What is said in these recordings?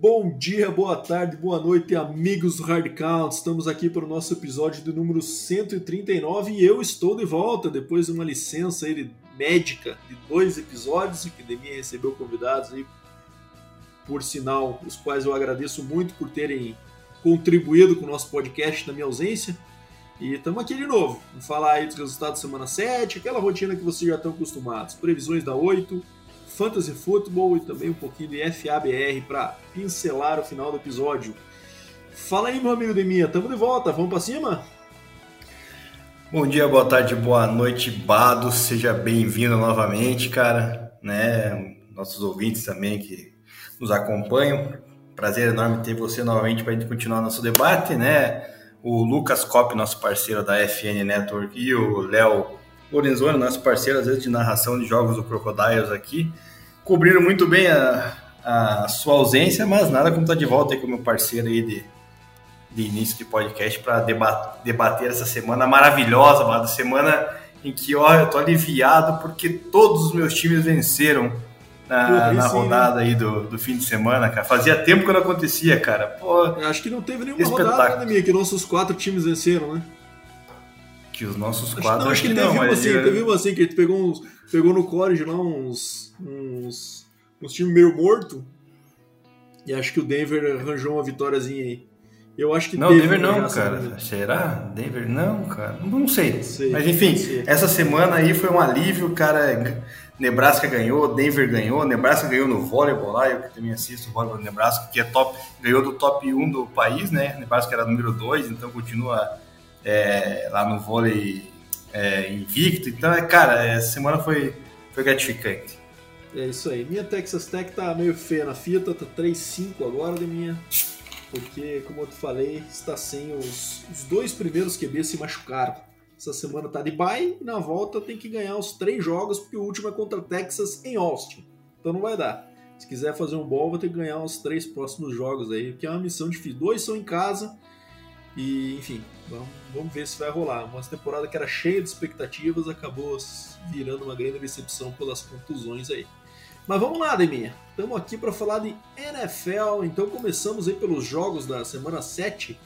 Bom dia, boa tarde, boa noite, amigos do Hard Count. Estamos aqui para o nosso episódio do número 139 e eu estou de volta depois de uma licença aí médica de dois episódios que Demi recebeu convidados aí, por sinal, os quais eu agradeço muito por terem contribuído com o nosso podcast na minha ausência. E estamos aqui de novo, vamos falar aí dos resultados da semana 7, aquela rotina que vocês já estão acostumados, previsões da 8, Fantasy Football e também um pouquinho de FABR para pincelar o final do episódio. Fala aí, meu amigo Deminha, tamo de volta, vamos para cima? Bom dia, boa tarde, boa noite, Bado. Seja bem-vindo novamente, cara. Né? Nossos ouvintes também que nos acompanham. Prazer enorme ter você novamente para a gente continuar nosso debate, né? O Lucas Cop, nosso parceiro da FN Network, e o Léo Lorenzoni, nosso parceiro, às vezes, de narração de jogos do Crocodiles aqui, cobriram muito bem a, a sua ausência, mas nada como estar tá de volta aí com o meu parceiro aí de, de início de podcast para debater, debater essa semana maravilhosa, mano, semana em que ó, eu tô aliviado porque todos os meus times venceram na, na rodada aí do, do fim de semana, cara. Fazia tempo que não acontecia, cara. Pô, acho que não teve nenhuma rodada, né, minha, que nossos quatro times venceram, né? Que os nossos acho quatro. Não, acho que não, teve uma mas assim, teve uma assim, que a gente pegou, uns, pegou no college lá uns, uns, uns times meio morto. E acho que o Denver arranjou uma vitóriazinha aí. Eu acho que Não, Denver uma não, cara. Será? Denver não, cara. Não sei. Sei, Mas enfim, sei. essa semana aí foi um alívio, cara. Nebraska ganhou, Denver ganhou, Nebraska ganhou no voleibol lá, eu que também assisto o voleibol do Nebraska, que é top, ganhou do top 1 do país, né? Nebraska era número 2, então continua é, lá no vôlei é, invicto. Então, é, cara, essa semana foi, foi gratificante. É isso aí. Minha Texas Tech tá meio feia na fita, tá 3-5 agora de minha. Porque, como eu te falei, está sem os, os dois primeiros QB se machucaram. Essa semana tá de bye e na volta tem que ganhar os três jogos, porque o último é contra Texas em Austin. Então não vai dar. Se quiser fazer um ball, vai ter que ganhar os três próximos jogos aí, que é uma missão difícil. Dois são em casa e, enfim, vamos, vamos ver se vai rolar. Uma temporada que era cheia de expectativas acabou virando uma grande decepção pelas contusões aí. Mas vamos lá, Deminha. Estamos aqui para falar de NFL. Então começamos aí pelos jogos da semana 7.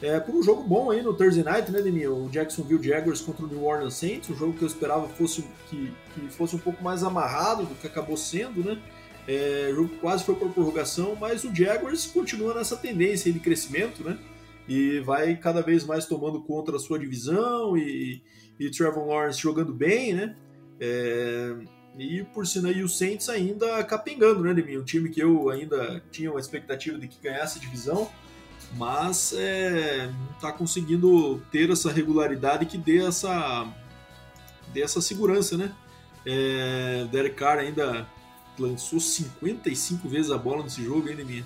É, por um jogo bom aí no Thursday Night, né, Deminha? O Jacksonville Jaguars contra o New Orleans Saints. Um jogo que eu esperava fosse, que, que fosse um pouco mais amarrado do que acabou sendo, né? É, o jogo quase foi para prorrogação, mas o Jaguars continua nessa tendência de crescimento, né? E vai cada vez mais tomando conta da sua divisão e, e Trevor Lawrence jogando bem, né? É, e por sinal, e o Saints ainda capengando, né, Deminha? Um time que eu ainda tinha uma expectativa de que ganhasse a divisão, mas é, está conseguindo ter essa regularidade que dê essa, dê essa segurança, né? É, Derek Carr ainda lançou 55 vezes a bola nesse jogo, hein?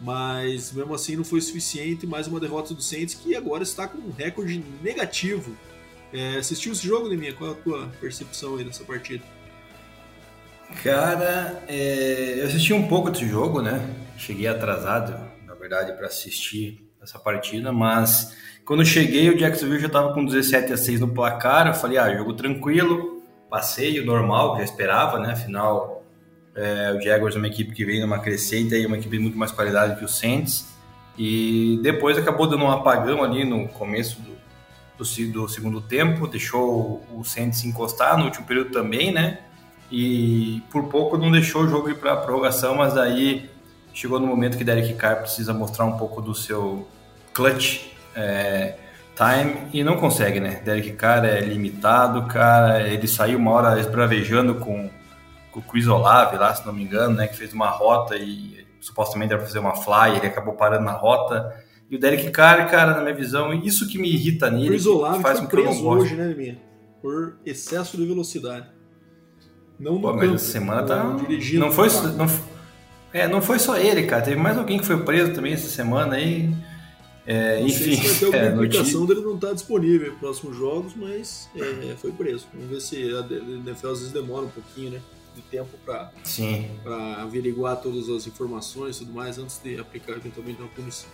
Mas mesmo assim não foi suficiente. Mais uma derrota do Saints que agora está com um recorde negativo. É, assistiu esse jogo, Deminha? Qual é a tua percepção aí dessa partida? Cara, é, eu assisti um pouco desse jogo, né? Cheguei atrasado, na verdade, para assistir essa partida, mas quando cheguei, o Jacksonville já estava com 17 a 6 no placar. Eu falei, ah, jogo tranquilo, passeio normal, que já esperava, né? Afinal, é, o Jaguars é uma equipe que vem numa crescente, aí uma equipe de muito mais qualidade que o Saints. E depois acabou dando um apagão ali no começo do, do, do segundo tempo, deixou o Saints se encostar no último período também, né? E por pouco não deixou o jogo ir para a prorrogação, mas aí chegou no momento que Derek Carr precisa mostrar um pouco do seu clutch é, time e não consegue, né? Derek Carr é limitado, cara. Ele saiu uma hora esbravejando com o Chris Olave lá, se não me engano, né? Que fez uma rota e supostamente era pra fazer uma fly, ele acabou parando na rota. E o Derek Carr, cara, na minha visão, isso que me irrita nele. O Isolave faz foi eu não preso hoje, né, minha? Por excesso de velocidade. Não no Pô, mas campo, essa semana tá. dirigindo Não foi, não, é, não foi só ele, cara. Teve mais alguém que foi preso também essa semana aí. É, enfim, se vai ter é, alguma implicação dele não estar disponível nos próximos jogos, mas é, foi preso. Vamos ver se a NFL às vezes demora um pouquinho, né? De tempo para averiguar todas as informações e tudo mais antes de aplicar eventualmente uma punição.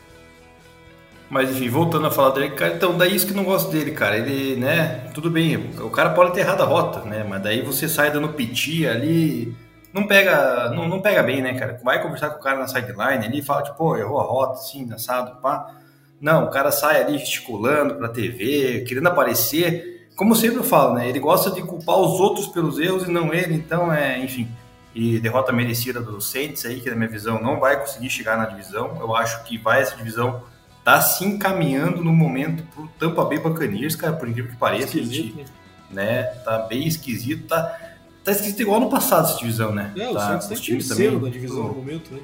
Mas enfim, voltando a falar dele, cara, então daí isso que não gosto dele, cara. Ele, né, tudo bem, o cara pode ter errado a rota, né? Mas daí você sai dando piti ali, não pega, não, não pega bem, né, cara? Vai conversar com o cara na sideline ali e fala, tipo, pô, errou a rota, assim, assado, pá. Não, o cara sai ali gesticulando pra TV, querendo aparecer. Como sempre eu falo, né? Ele gosta de culpar os outros pelos erros e não ele, então é, enfim. E derrota merecida do Saints aí, que na minha visão não vai conseguir chegar na divisão. Eu acho que vai essa divisão tá se encaminhando no momento pro Tampa Bay Buccaneers, cara, por incrível que pareça, gente, né? Tá bem esquisito, tá, tá esquisito igual no passado essa divisão, né? É, o tá, Santos times terceiro também. na divisão no momento, né?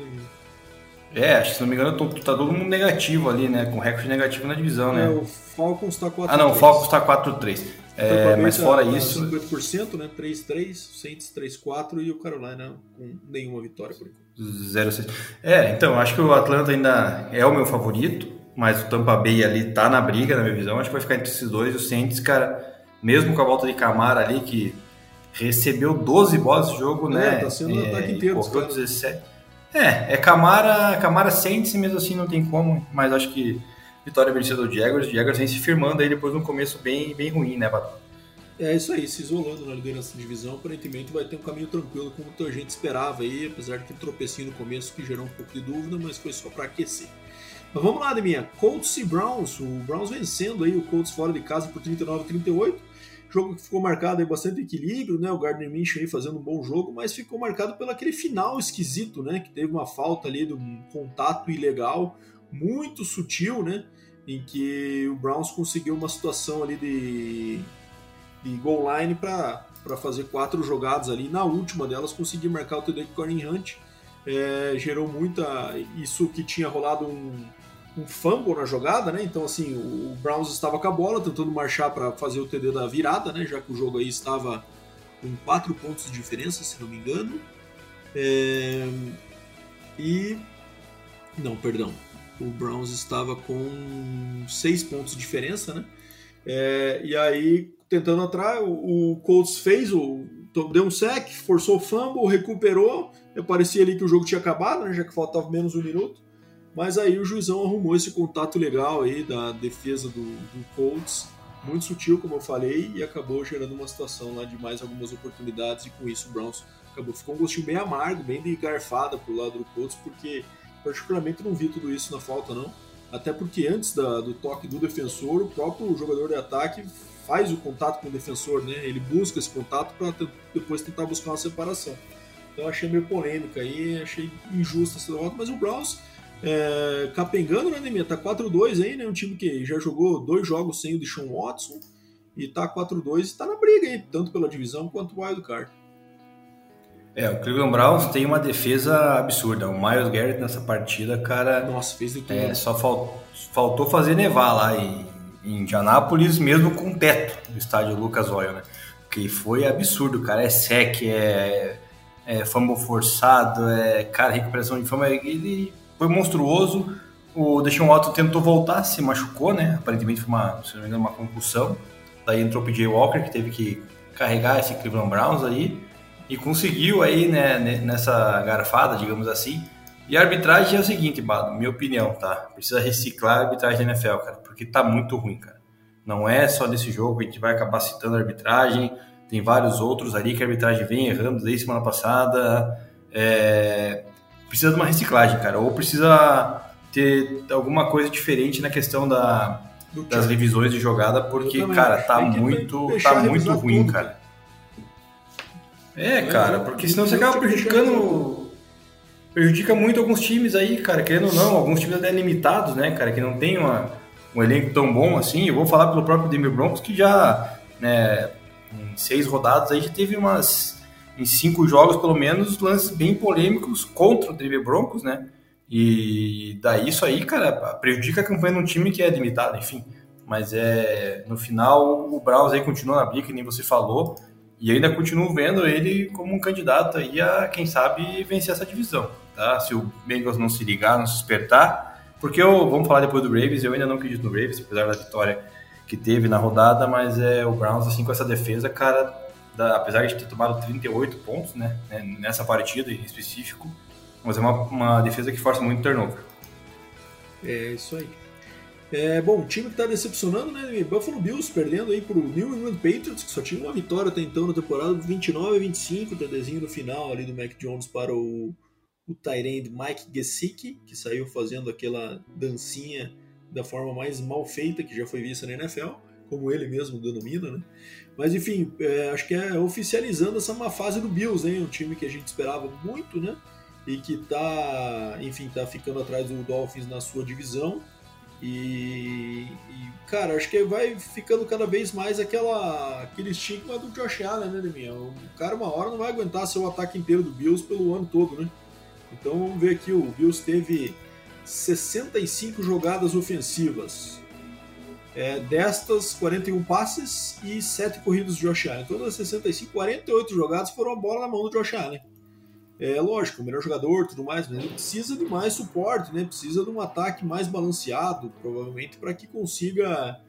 É, acho que se não me engano, tô- tá todo mundo negativo ali, né? Com recorde negativo na divisão, É, né? o Falcons tá 4 Ah, não, o Falcos tá 4-3. É, mas fora tá isso, 50%, né? 3-3, o Saints 3-4 e o Carolina com nenhuma vitória por enquanto. 0-6. É, então, acho que o Atlanta ainda é o meu favorito, mas o Tampa Bay ali tá na briga, na minha visão. Acho que vai ficar entre esses dois. O Saints, cara, mesmo com a volta de Camara ali, que recebeu 12 bolas de jogo, É, né? tá sendo o ataque inteiro caras. 17. É, é Camara, Camara Saints, mesmo assim não tem como, mas acho que vitória merecida do Jaguars. O Jaguars vem se firmando aí depois de um começo bem, bem ruim, né, Bato? É isso aí, se isolando na liderança da divisão, aparentemente vai ter um caminho tranquilo, como muita gente esperava aí, apesar de que tropecinho no começo que gerou um pouco de dúvida, mas foi só para aquecer. Mas vamos lá, Deminha. Colts e Browns. O Browns vencendo aí o Colts fora de casa por 39 a 38. Jogo que ficou marcado aí bastante equilíbrio, né? O Gardner Minshew aí fazendo um bom jogo, mas ficou marcado pelo aquele final esquisito, né? Que teve uma falta ali de um contato ilegal, muito sutil, né? Em que o Browns conseguiu uma situação ali de, de goal line para fazer quatro jogadas ali. Na última delas, conseguir marcar o TD o Corning Hunt. É, gerou muita. Isso que tinha rolado um, um fumble na jogada, né? Então, assim, o Browns estava com a bola, tentando marchar para fazer o TD da virada, né? Já que o jogo aí estava com quatro pontos de diferença, se não me engano. É, E. Não, perdão. O Browns estava com seis pontos de diferença, né? É, e aí, tentando atrás, o, o Colts fez o. Deu um sec, forçou o fumble, recuperou. Parecia ali que o jogo tinha acabado, né? Já que faltava menos um minuto. Mas aí o juizão arrumou esse contato legal aí da defesa do, do Colts, muito sutil, como eu falei, e acabou gerando uma situação lá de mais algumas oportunidades, e com isso o Browns acabou. Ficou um gostinho bem amargo, bem de garfada pro lado do Colts, porque particularmente não vi tudo isso na falta, não. Até porque antes da, do toque do defensor, o próprio jogador de ataque faz o contato com o defensor, né? Ele busca esse contato para depois tentar buscar uma separação. Então achei meio polêmica aí, achei injusta essa derrota, mas o Browns é, capengando, né, Neminha? Tá 4-2 aí, né? Um time que já jogou dois jogos sem o Deshaun Watson e tá 4-2 e tá na briga aí, tanto pela divisão quanto o Wild Card. É, o Cleveland Browns tem uma defesa absurda. O Miles Garrett nessa partida, cara. Nossa, fez de tudo. É, só fal- faltou fazer nevar lá em, em Indianápolis, mesmo com o teto do estádio Lucas Oil, né? Que foi absurdo, cara. É sec, é, é fumble forçado, é, cara, recuperação de fama. Ele foi monstruoso. O Deshaun Watson tentou voltar, se machucou, né? Aparentemente foi uma, se não me engano, uma concussão. Daí entrou o PJ Walker, que teve que carregar esse Cleveland Browns aí. E conseguiu aí, né, nessa garfada, digamos assim. E a arbitragem é o seguinte, Bado, minha opinião, tá? Precisa reciclar a arbitragem da NFL, cara, porque tá muito ruim, cara. Não é só nesse jogo, a gente vai acabar citando a arbitragem, tem vários outros ali que a arbitragem vem errando desde semana passada. É... Precisa de uma reciclagem, cara, ou precisa ter alguma coisa diferente na questão da, das revisões de jogada, porque, cara, tá muito, tá muito ruim, tudo, cara. É, cara, porque senão você acaba prejudicando. Prejudica muito alguns times aí, cara, querendo ou não, alguns times até limitados, né, cara, que não tem uma, um elenco tão bom assim. Eu vou falar pelo próprio Denver Broncos, que já, né, em seis rodadas aí já teve umas em cinco jogos, pelo menos, lances bem polêmicos contra o Denver Broncos, né? E daí isso aí, cara, prejudica a campanha de um time que é limitado, enfim. Mas é no final o Browns aí continua na briga, que nem você falou, e ainda continuo vendo ele como um candidato aí a, quem sabe, vencer essa divisão, tá? Se o Bengals não se ligar, não se despertar, porque eu, vamos falar depois do Ravens, eu ainda não acredito no Ravens, apesar da vitória que teve na rodada, mas é o Browns, assim, com essa defesa, cara, da, apesar de ter tomado 38 pontos, né, né, nessa partida em específico, mas é uma, uma defesa que força muito turnover. É isso aí. É, bom, time que está decepcionando, né? Buffalo Bills perdendo aí para o New England Patriots, que só tinha uma vitória até então na temporada, 29 a 25, TDzinho no final ali do Mac Jones para o, o Tyrande Mike Gesicki, que saiu fazendo aquela dancinha da forma mais mal feita que já foi vista na NFL, como ele mesmo denomina, né? Mas enfim, é, acho que é oficializando essa má fase do Bills, né? Um time que a gente esperava muito, né? E que tá, enfim, tá ficando atrás do Dolphins na sua divisão. E, e, cara, acho que vai ficando cada vez mais aquela, aquele estigma do Josh Allen, né, Deminha? O cara, uma hora, não vai aguentar ser o ataque inteiro do Bills pelo ano todo, né? Então vamos ver aqui: o Bills teve 65 jogadas ofensivas. É, destas, 41 passes e 7 corridas de Josh Allen. Então, das 65, 48 jogadas foram a bola na mão do Josh Allen. É lógico, o melhor jogador tudo mais, mas ele precisa de mais suporte, né? Precisa de um ataque mais balanceado, provavelmente, para que consiga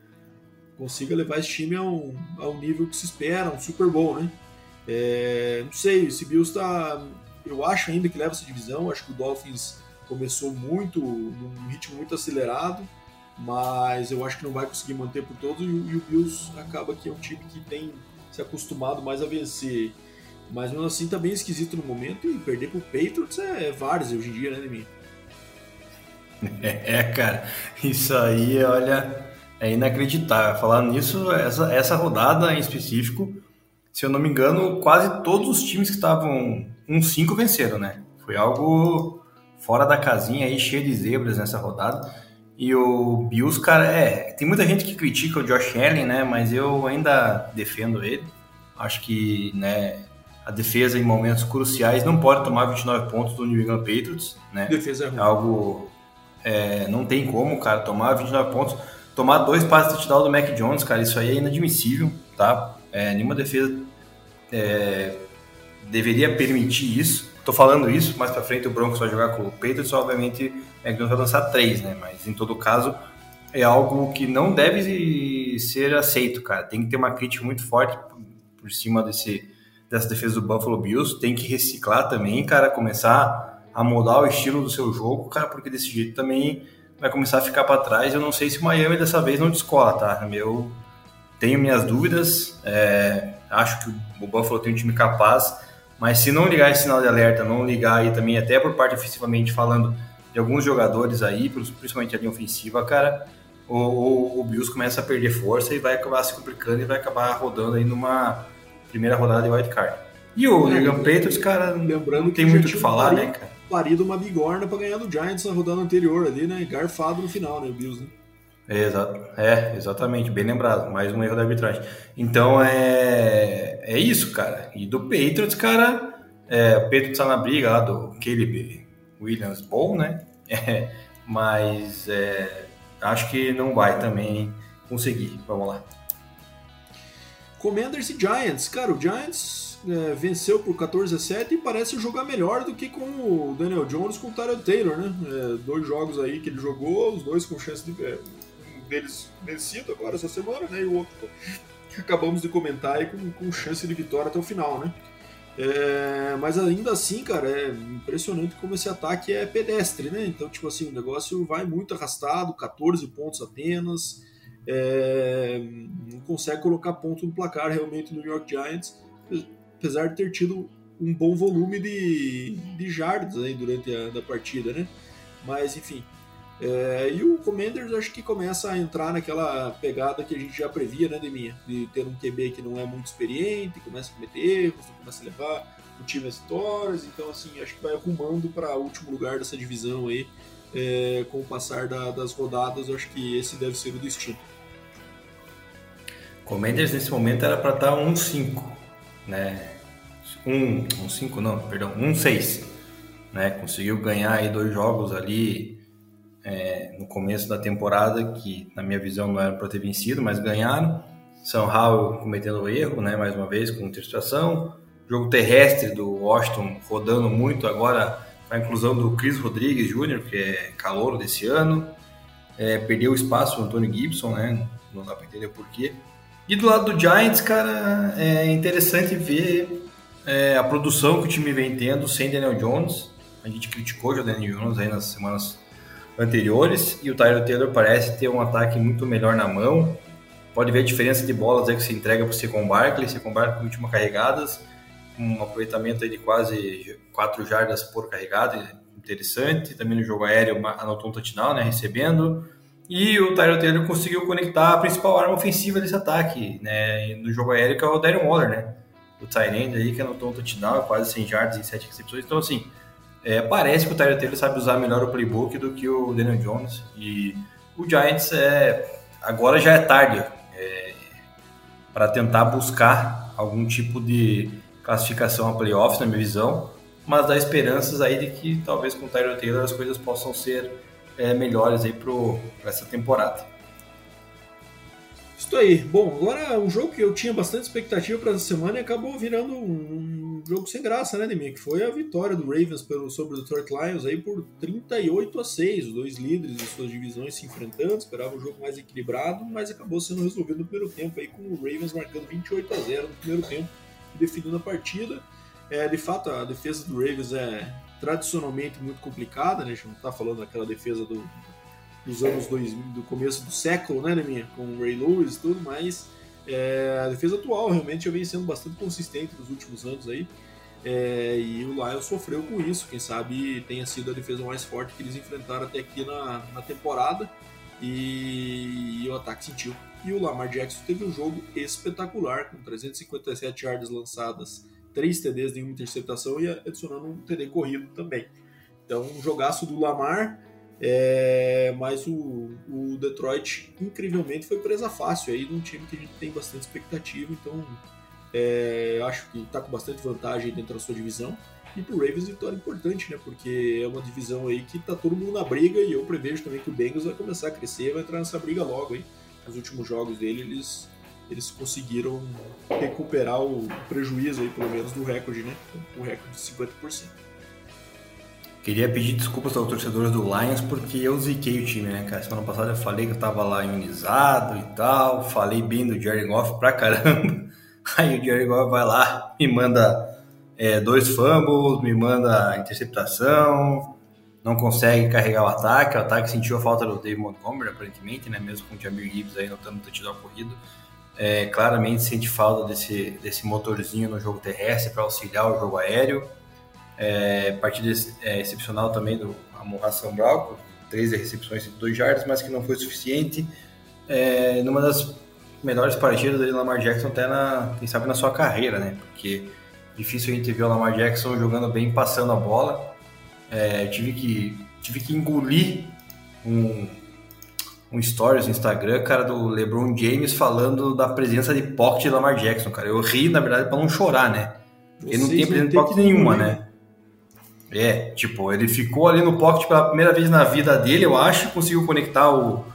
consiga levar esse time a um, a um nível que se espera, um Super Bowl, né? É, não sei, esse Bills está. Eu acho ainda que leva essa divisão, acho que o Dolphins começou muito, num ritmo muito acelerado, mas eu acho que não vai conseguir manter por todos e, e o Bills acaba que é um time que tem se acostumado mais a vencer. Mas mesmo assim tá bem esquisito no momento e perder pro Patriots é, é vários hoje em dia, né, Nemi? É, cara, isso aí, olha, é inacreditável. Falando nisso, essa, essa rodada em específico, se eu não me engano, quase todos os times que estavam 1-5 venceram, né? Foi algo fora da casinha aí, cheio de zebras nessa rodada. E o Bills, cara, é, tem muita gente que critica o Josh Allen, né, mas eu ainda defendo ele. Acho que, né, a defesa em momentos cruciais não pode tomar 29 pontos do New England Patriots, né? Defesa é ruim. Algo é, não tem como, cara, tomar 29 pontos, tomar dois passes de touchdown do Mac Jones, cara, isso aí é inadmissível, tá? É, nenhuma defesa é, deveria permitir isso. Tô falando isso, mais para frente o Broncos vai jogar com o Patriots, obviamente o McDonald's vai lançar três, né? Mas em todo caso é algo que não deve ser aceito, cara. Tem que ter uma crítica muito forte por cima desse dessa defesa do Buffalo Bills. Tem que reciclar também, cara, começar a mudar o estilo do seu jogo, cara, porque desse jeito também vai começar a ficar para trás. Eu não sei se o Miami dessa vez não descola, tá? Eu tenho minhas dúvidas. É, acho que o Buffalo tem um time capaz mas se não ligar esse sinal de alerta, não ligar aí também, até por parte ofensivamente falando de alguns jogadores aí, principalmente a linha ofensiva, cara, o, o, o Bills começa a perder força e vai acabar se complicando e vai acabar rodando aí numa primeira rodada de wildcard. E o é, New Patriots, cara, lembrando que tem muito o que falar, parido, né, cara? Parido uma bigorna para ganhar do Giants na rodada anterior ali, né? Garfado no final, né, o Bills, né? Exato. É, exatamente, bem lembrado. Mais um erro da arbitragem. Então é, é isso, cara. E do Patriots, cara, é, o Patriots tá na briga lá do Caleb Williams Bowl, né? É, mas é, acho que não vai também conseguir. Vamos lá. Commanders e Giants. Cara, o Giants é, venceu por 14 a 7 e parece jogar melhor do que com o Daniel Jones com o Tyler Taylor, né? É, dois jogos aí que ele jogou, os dois com chance de é, deles vencido agora essa semana, né? E o outro que acabamos de comentar aí com, com chance de vitória até o final, né? É, mas ainda assim, cara, é impressionante como esse ataque é pedestre, né? Então, tipo assim, o negócio vai muito arrastado, 14 pontos apenas, é, não consegue colocar ponto no placar realmente no New York Giants, apesar de ter tido um bom volume de, de jardas aí durante a da partida, né? Mas, enfim, é, e o Commanders acho que começa a entrar naquela pegada que a gente já previa, né, Deminha? De ter um QB que não é muito experiente, começa a cometer erros, começa a levar o time às vitórias, então assim, acho que vai arrumando para o último lugar dessa divisão aí, é, com o passar da, das rodadas, acho que esse deve ser o destino. Commanders nesse momento era para estar 1-5, né? um, um cinco não, perdão, um seis, né? Conseguiu ganhar aí dois jogos ali é, no começo da temporada que na minha visão não era para ter vencido, mas ganharam. São Paulo cometendo erro, né? Mais uma vez com interceptação. Jogo terrestre do Washington rodando muito agora com a inclusão do Chris Rodrigues Jr., que é calouro desse ano. É, perdeu espaço o Antônio Gibson, né? Não dá para entender por quê. E do lado do Giants, cara, é interessante ver é, a produção que o time vem tendo sem Daniel Jones. A gente criticou o Daniel Jones aí nas semanas anteriores e o Tyler Taylor parece ter um ataque muito melhor na mão. Pode ver a diferença de bolas aí que se entrega para o Secon Barkley, Secon Barkley com última carregadas, um aproveitamento aí de quase 4 jardas por carregada, interessante. Também no jogo aéreo anotou um touchdown, né, recebendo. E o Tyler Taylor conseguiu conectar a principal arma ofensiva desse ataque, né, no jogo aéreo, que é o Darren Waller, né? O Tyrande aí que anotou um touchdown, quase 100 jardas em 7 recepções. Então, assim, é, parece que o Tyler Taylor sabe usar melhor o playbook do que o Daniel Jones. E o Giants é, agora já é tarde é, para tentar buscar algum tipo de classificação a playoffs, na minha visão, mas dá esperanças aí de que talvez com o Tyler Taylor as coisas possam ser é, melhores aí para essa temporada. Isso aí. Bom, agora um jogo que eu tinha bastante expectativa para essa semana e acabou virando um, um jogo sem graça, né, Demir? Que foi a vitória do Ravens pelo, sobre o Detroit Lions aí por 38 a 6. Os dois líderes de suas divisões se enfrentando, esperava um jogo mais equilibrado, mas acabou sendo resolvido no primeiro tempo aí com o Ravens marcando 28 a 0 no primeiro tempo definindo a partida. É, de fato, a defesa do Ravens é tradicionalmente muito complicada, né? A gente não está falando daquela defesa do, dos anos 2000, do começo do século, né, minha, com o Ray Lewis e tudo, mas é, a defesa atual realmente já vem sendo bastante consistente nos últimos anos aí. É, e o Lions sofreu com isso, quem sabe tenha sido a defesa mais forte que eles enfrentaram até aqui na, na temporada e, e o ataque sentiu. E o Lamar Jackson teve um jogo espetacular, com 357 yardas lançadas, 3 TDs, nenhuma interceptação e adicionando um TD corrido também. Então, um jogaço do Lamar, é, mas o, o, Detroit, incrivelmente, foi presa fácil aí de um time que a gente tem bastante expectativa. Então, é, acho que está com bastante vantagem dentro da sua divisão. E pro Ravens, vitória importante, né? Porque é uma divisão aí que tá todo mundo na briga e eu prevejo também que o Bengals vai começar a crescer, vai entrar nessa briga logo, hein? Nos últimos jogos dele, eles, eles conseguiram recuperar o prejuízo aí, pelo menos, do recorde, né? O recorde de 50%. Queria pedir desculpas aos torcedores do Lions porque eu ziquei o time, né, cara? Semana passada eu falei que eu tava lá imunizado e tal, falei bem do Jerry Goff pra caramba. Aí o Jerry Goff vai lá, me manda é, dois fumbles, me manda interceptação, não consegue carregar o ataque. O ataque sentiu a falta do Dave Montgomery, aparentemente, né? Mesmo com o Jamir Gibbs aí notando touchdown corrido. É, claramente sente falta desse, desse motorzinho no jogo terrestre para auxiliar o jogo aéreo. É, partida é, excepcional também do Amorra São Brown, três recepções de dois jardas, mas que não foi suficiente. É, numa das melhores partidas do Lamar Jackson até na, quem sabe na sua carreira, né? Porque difícil a gente ver o Lamar Jackson jogando bem, passando a bola. É, tive que tive que engolir um, um stories no Instagram, cara, do LeBron James falando da presença de pocket de Lamar Jackson, cara. Eu ri, na verdade, para não chorar, né? Ele não tem presença de pocket nenhuma, né? É, tipo, ele ficou ali no pocket pela primeira vez na vida dele, eu acho, conseguiu conectar o,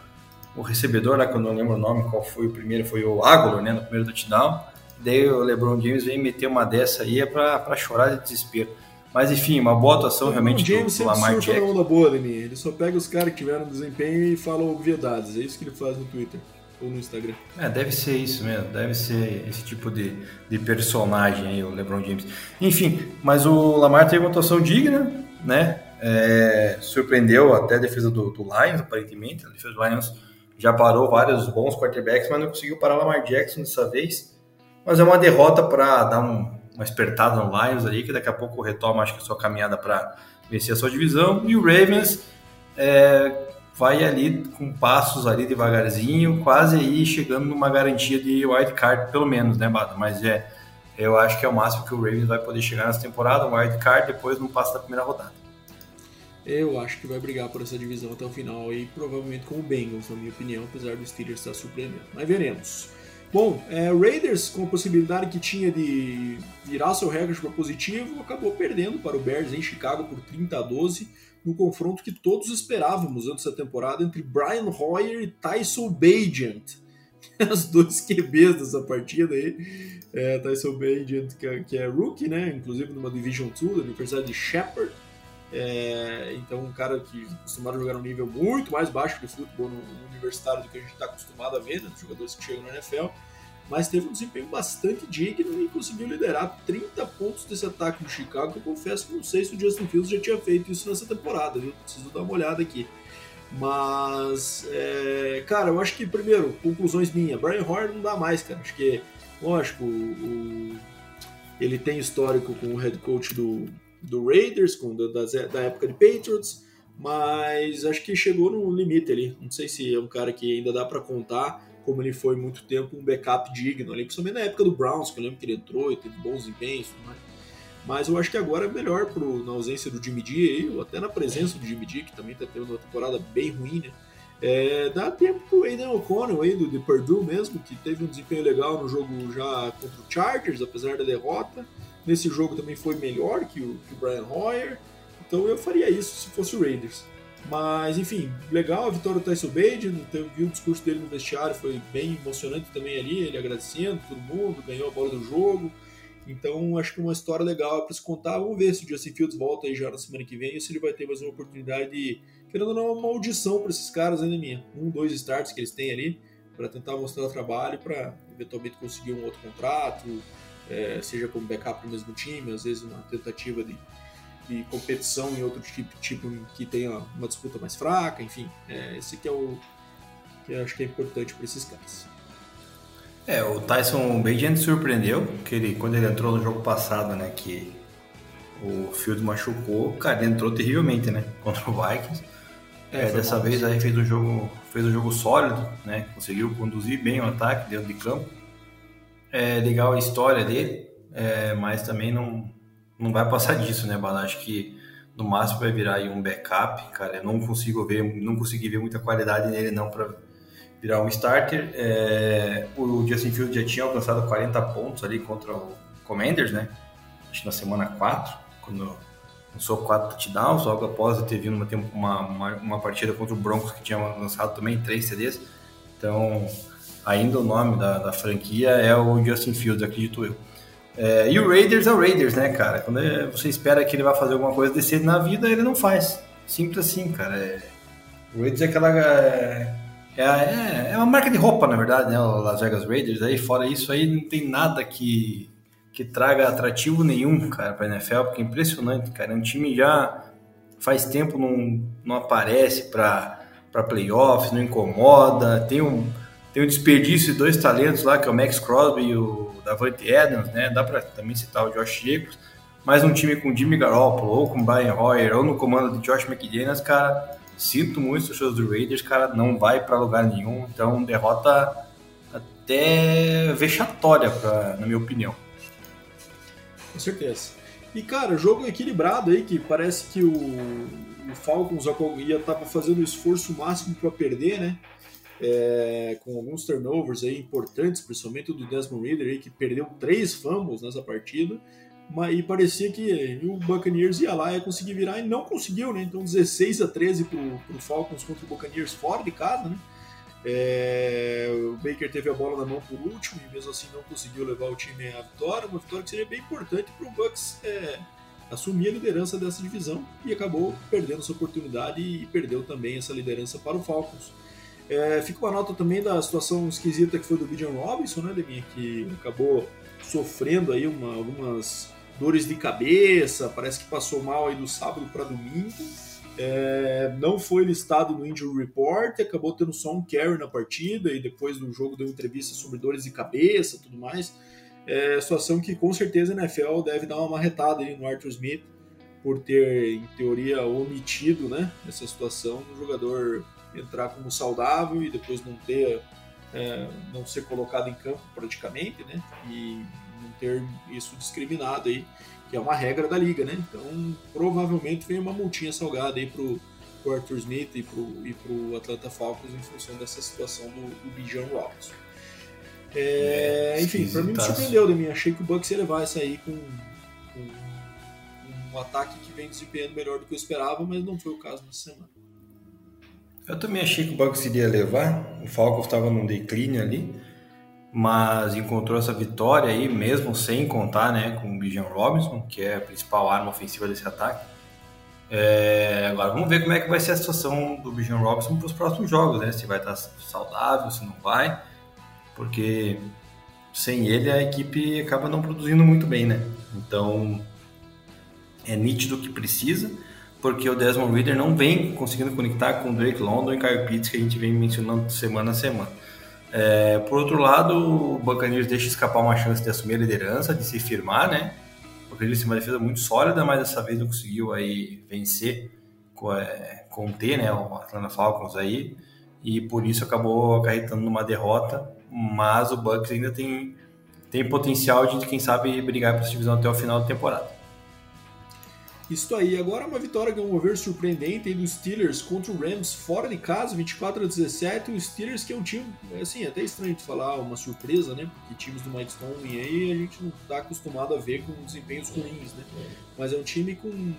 o recebedor lá, que eu não lembro o nome, qual foi o primeiro, foi o Agolor, né, no primeiro touchdown. Daí o LeBron James vem meter uma dessa aí é pra, pra chorar de desespero. Mas enfim, uma boa atuação realmente do, James do Lamar Jackson. onda boa, Leninha. Ele só pega os caras que tiveram desempenho e fala obviedades. É isso que ele faz no Twitter ou no Instagram. É, deve ser isso mesmo. Deve ser esse tipo de, de personagem aí, o LeBron James. Enfim, mas o Lamar teve uma atuação digna, né? É, surpreendeu até a defesa do, do Lions, aparentemente. A defesa do Lions já parou vários bons quarterbacks, mas não conseguiu parar o Lamar Jackson dessa vez. Mas é uma derrota para dar um, uma espertada no Lions ali, que daqui a pouco retoma, acho que a sua caminhada para vencer a sua divisão. E o Ravens é, vai ali com passos ali devagarzinho, quase aí chegando numa garantia de wild card, pelo menos, né, Bada? Mas é, eu acho que é o máximo que o Ravens vai poder chegar nessa temporada, um wild card, depois não passa da primeira rodada. Eu acho que vai brigar por essa divisão até o final e provavelmente com o Bengals, na minha opinião, apesar do Steelers estar surpreendendo. Mas veremos. Bom, é, Raiders, com a possibilidade que tinha de virar seu recorde para positivo, acabou perdendo para o Bears em Chicago por 30 a 12, no confronto que todos esperávamos antes da temporada entre Brian Hoyer e Tyson Bagent. Os dois QBs dessa partida aí. É, Tyson Bagent, que é, que é rookie, né? Inclusive numa Division 2 da Universidade de Shepherd. É, então, um cara que acostumado a jogar num nível muito mais baixo de futebol no, no universitário do que a gente está acostumado a ver, né, dos jogadores que chegam na NFL, mas teve um desempenho bastante digno e conseguiu liderar 30 pontos desse ataque do Chicago, que eu confesso que não sei se o Justin Fields já tinha feito isso nessa temporada, viu? Preciso dar uma olhada aqui. Mas, é, cara, eu acho que, primeiro, conclusões minhas, Brian Hoyer não dá mais, cara. Acho que, lógico, o, o, ele tem histórico com o head coach do, do Raiders, com, da, da época de Patriots, mas acho que chegou no limite ali. Não sei se é um cara que ainda dá para contar, como ele foi muito tempo um backup digno ali, principalmente na época do Browns, que eu lembro que ele entrou e teve bons empenhos, mas eu acho que agora é melhor pro, na ausência do Jimmy G, ou até na presença do Jimmy G, que também está tendo uma temporada bem ruim, né? É, dá tempo pro Aiden O'Connell aí, do, de Purdue mesmo, que teve um desempenho legal no jogo já contra o Chargers, apesar da derrota. Nesse jogo também foi melhor que o, que o Brian Hoyer. Então eu faria isso se fosse o Raiders. Mas, enfim, legal a vitória do Tyson Bade, vi o discurso dele no vestiário, foi bem emocionante também ali, ele agradecendo todo mundo, ganhou a bola do jogo. Então, acho que é uma história legal para se contar. Vamos ver se o Justin Fields volta aí já na semana que vem, ou se ele vai ter mais uma oportunidade, de, querendo ou não, uma audição para esses caras ainda minha. Um, dois starts que eles têm ali, para tentar mostrar o trabalho, para eventualmente conseguir um outro contrato, é, seja como backup no mesmo time, às vezes uma tentativa de, de competição em outro tipo, tipo que tenha uma disputa mais fraca, enfim. É, esse que é o que eu acho que é importante para esses caras. É, o Tyson Bagent surpreendeu, que ele, quando ele entrou no jogo passado, né, que o Field machucou, cara, ele entrou terrivelmente, né, contra o Vikings. É, é, dessa vez aí fez um jogo, fez um jogo sólido, né, conseguiu conduzir bem o ataque dentro de campo. É legal a história dele, é, mas também não, não vai passar disso, né, Bala? Acho que no máximo vai virar aí um backup, cara. Eu não consigo ver, não consegui ver muita qualidade nele não para virar um starter. É, o Justin Fields já tinha alcançado 40 pontos ali contra o Commanders, né? Acho que na semana 4, quando lançou 4 touchdowns, logo após ter vindo uma, uma, uma, partida contra o Broncos que tinha lançado também 3 CDs. Então, ainda o nome da, da franquia é o Justin Fields, acredito eu. É, e o Raiders é o Raiders, né, cara? Quando você espera que ele vai fazer alguma coisa decente na vida, ele não faz. Simples assim, cara. É, o Raiders é aquela. É, é, é, uma marca de roupa, na verdade, né? O Las Vegas Raiders. Aí, fora isso, aí não tem nada que, que traga atrativo nenhum, cara, pra NFL, porque é impressionante, cara. É um time já faz tempo não, não aparece pra, pra playoffs, não incomoda, tem um tem o desperdício de dois talentos lá, que é o Max Crosby e o Davante Adams, né? Dá para também citar o Josh Jacobs. Mas um time com Jimmy Garoppolo, ou com Brian Hoyer, ou no comando de Josh McDaniels, cara, sinto muito os shows do Raiders, cara, não vai para lugar nenhum. Então, derrota até vexatória, pra, na minha opinião. Com certeza. E, cara, jogo equilibrado aí, que parece que o, o Falcons ia estar fazendo o esforço máximo para perder, né? É, com alguns turnovers aí importantes, principalmente o do Desmond Reader, aí, que perdeu três fumbles nessa partida, mas, e parecia que o Buccaneers ia lá ia conseguir virar, e não conseguiu, né? Então 16 a 13 para o Falcons contra o Buccaneers fora de casa, né? É, o Baker teve a bola na mão por último e mesmo assim não conseguiu levar o time à vitória, uma vitória que seria bem importante para o Bucks é, assumir a liderança dessa divisão e acabou perdendo essa oportunidade e perdeu também essa liderança para o Falcons. É, fica uma nota também da situação esquisita que foi do Bijan Robinson, né, Deminha, que acabou sofrendo aí uma, algumas dores de cabeça, parece que passou mal aí do sábado para domingo. É, não foi listado no injury report, acabou tendo só um carry na partida e depois do jogo deu entrevista sobre dores de cabeça tudo mais. É, situação que com certeza a NFL deve dar uma marretada aí no Arthur Smith por ter, em teoria, omitido né, essa situação do jogador entrar como saudável e depois não ter é, não ser colocado em campo praticamente, né? E não ter isso discriminado aí, que é uma regra da liga, né? Então provavelmente vem uma multinha salgada aí pro, pro Arthur Smith e pro, e pro Atlanta Falcons em função dessa situação do, do Bijan Robinson. É, é, enfim, pra mim me surpreendeu de mim. Achei que o Bucks ia levar essa aí com, com, um ataque que vem desempenhando melhor do que eu esperava, mas não foi o caso nessa semana. Eu também achei que o Bucks iria levar. O Falcons estava num declínio ali, mas encontrou essa vitória aí, mesmo sem contar né, com o Bijan Robinson, que é a principal arma ofensiva desse ataque. É, agora vamos ver como é que vai ser a situação do Bijan Robinson para os próximos jogos, né? Se vai estar saudável, se não vai porque sem ele a equipe acaba não produzindo muito bem, né? Então é nítido que precisa, porque o Desmond Reader não vem conseguindo conectar com o Drake London e Kyle Pitts que a gente vem mencionando semana a semana. É, por outro lado, o Buccaneers deixa escapar uma chance de assumir a liderança, de se firmar, né? Porque eles têm uma defesa muito sólida, mas dessa vez não conseguiu aí vencer, é, conter, né, o Atlanta Falcons aí, e por isso acabou acarretando numa derrota mas o Bucks ainda tem, tem potencial de, quem sabe, brigar para essa divisão até o final da temporada. Isso aí, agora uma vitória que é um mover surpreendente dos Steelers contra o Rams fora de casa, 24 a 17. O Steelers que é um time, assim, é até estranho de falar, uma surpresa, né? Porque times do Mike Stone aí a gente não está acostumado a ver com desempenhos ruins, né? Mas é um time com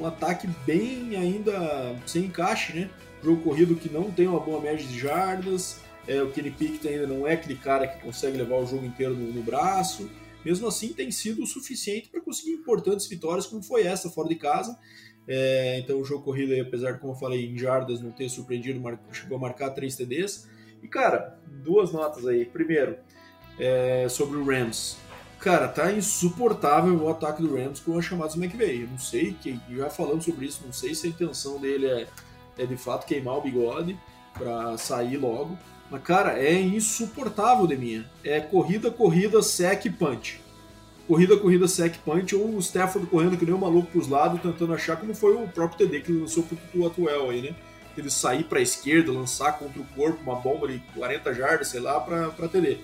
um ataque bem ainda sem encaixe, né? Jogo corrido que não tem uma boa média de jardas, é, o Kenny Pickett ainda não é aquele cara que consegue levar o jogo inteiro no, no braço. Mesmo assim, tem sido o suficiente para conseguir importantes vitórias, como foi essa fora de casa. É, então, o jogo corrido, aí, apesar de, como eu falei, em jardas não ter surpreendido, chegou a marcar três TDs. E, cara, duas notas aí. Primeiro, é, sobre o Rams. Cara, tá insuportável o ataque do Rams com as chamadas McVay. Eu não sei, que, já falamos sobre isso, não sei se a intenção dele é, é de fato queimar o bigode para sair logo. Mas, cara, é insuportável de minha. É corrida, corrida, sec, punch. Corrida, corrida, sec, punch, ou o Stafford correndo que nem um maluco pros lados, tentando achar como foi o próprio TD que ele lançou pro Tutu Atuel aí, né? Ele sair pra esquerda, lançar contra o corpo uma bomba de 40 jardas, sei lá, pra, pra TD.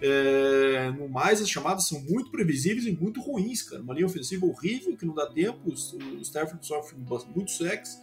É, no mais, as chamadas são muito previsíveis e muito ruins, cara. Uma linha ofensiva horrível, que não dá tempo. O Stafford sofre muito sexo.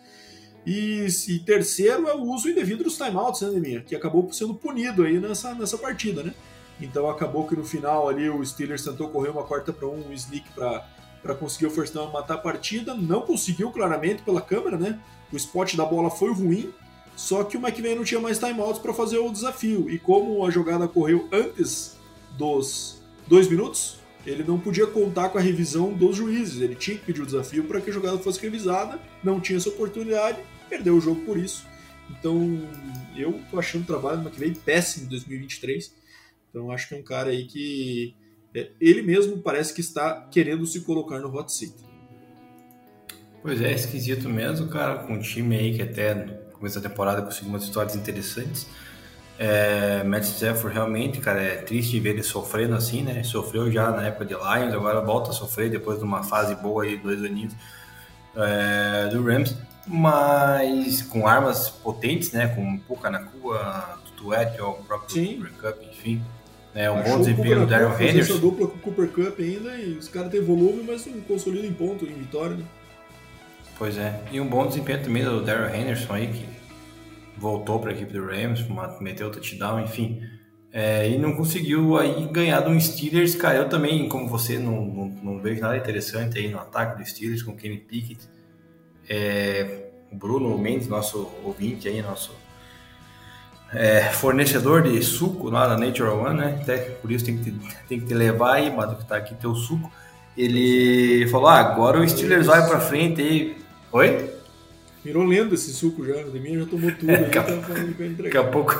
E, e, terceiro é o uso indevido dos timeouts, né, Neminha? Que acabou sendo punido aí nessa, nessa partida, né? Então acabou que no final ali o Steelers tentou correr uma quarta para um, um sneak para conseguir o first down matar a partida. Não conseguiu claramente pela câmera, né? O spot da bola foi ruim, só que o McVay não tinha mais timeouts para fazer o desafio. E como a jogada correu antes dos dois minutos, ele não podia contar com a revisão dos juízes. Ele tinha que pedir o desafio para que a jogada fosse revisada, não tinha essa oportunidade perdeu o jogo por isso. Então, eu tô achando o trabalho do McVay péssimo em 2023. Então, acho que é um cara aí que é, ele mesmo parece que está querendo se colocar no hot seat. Pois é, esquisito mesmo, cara, com um time aí que até no começo da temporada conseguiu umas histórias interessantes. É, Matt Stafford realmente, cara, é triste ver ele sofrendo assim, né? Sofreu já na época de Lions, agora volta a sofrer depois de uma fase boa aí, dois aninhos é, do Rams mas com armas potentes, né? Com Puka Nakua, Tutuet, o próprio Sim. Cooper Cup, enfim. Né, um bom desempenho do Daryl Henderson. essa dupla com o Cooper Cup ainda e os caras têm volume, mas não consolidam em ponto, em vitória, né? Pois é. E um bom desempenho também do Daryl Henderson aí, que voltou para a equipe do Rams, meteu o touchdown, enfim. É, e não conseguiu aí ganhar do Steelers, cara. Eu também, como você, não, não, não vejo nada interessante aí no ataque do Steelers com Kenny Pickett. É, o Bruno Mendes, nosso ouvinte aí, nosso é, fornecedor de suco lá da Natural One, né? Até por isso tem que, tem que te levar aí, mano, que tá aqui teu suco. Ele falou: ah, agora o Steelers vai pra frente aí. Oi? Virou lenda esse suco já, o Deminha já tomou tudo. a, daqui a pouco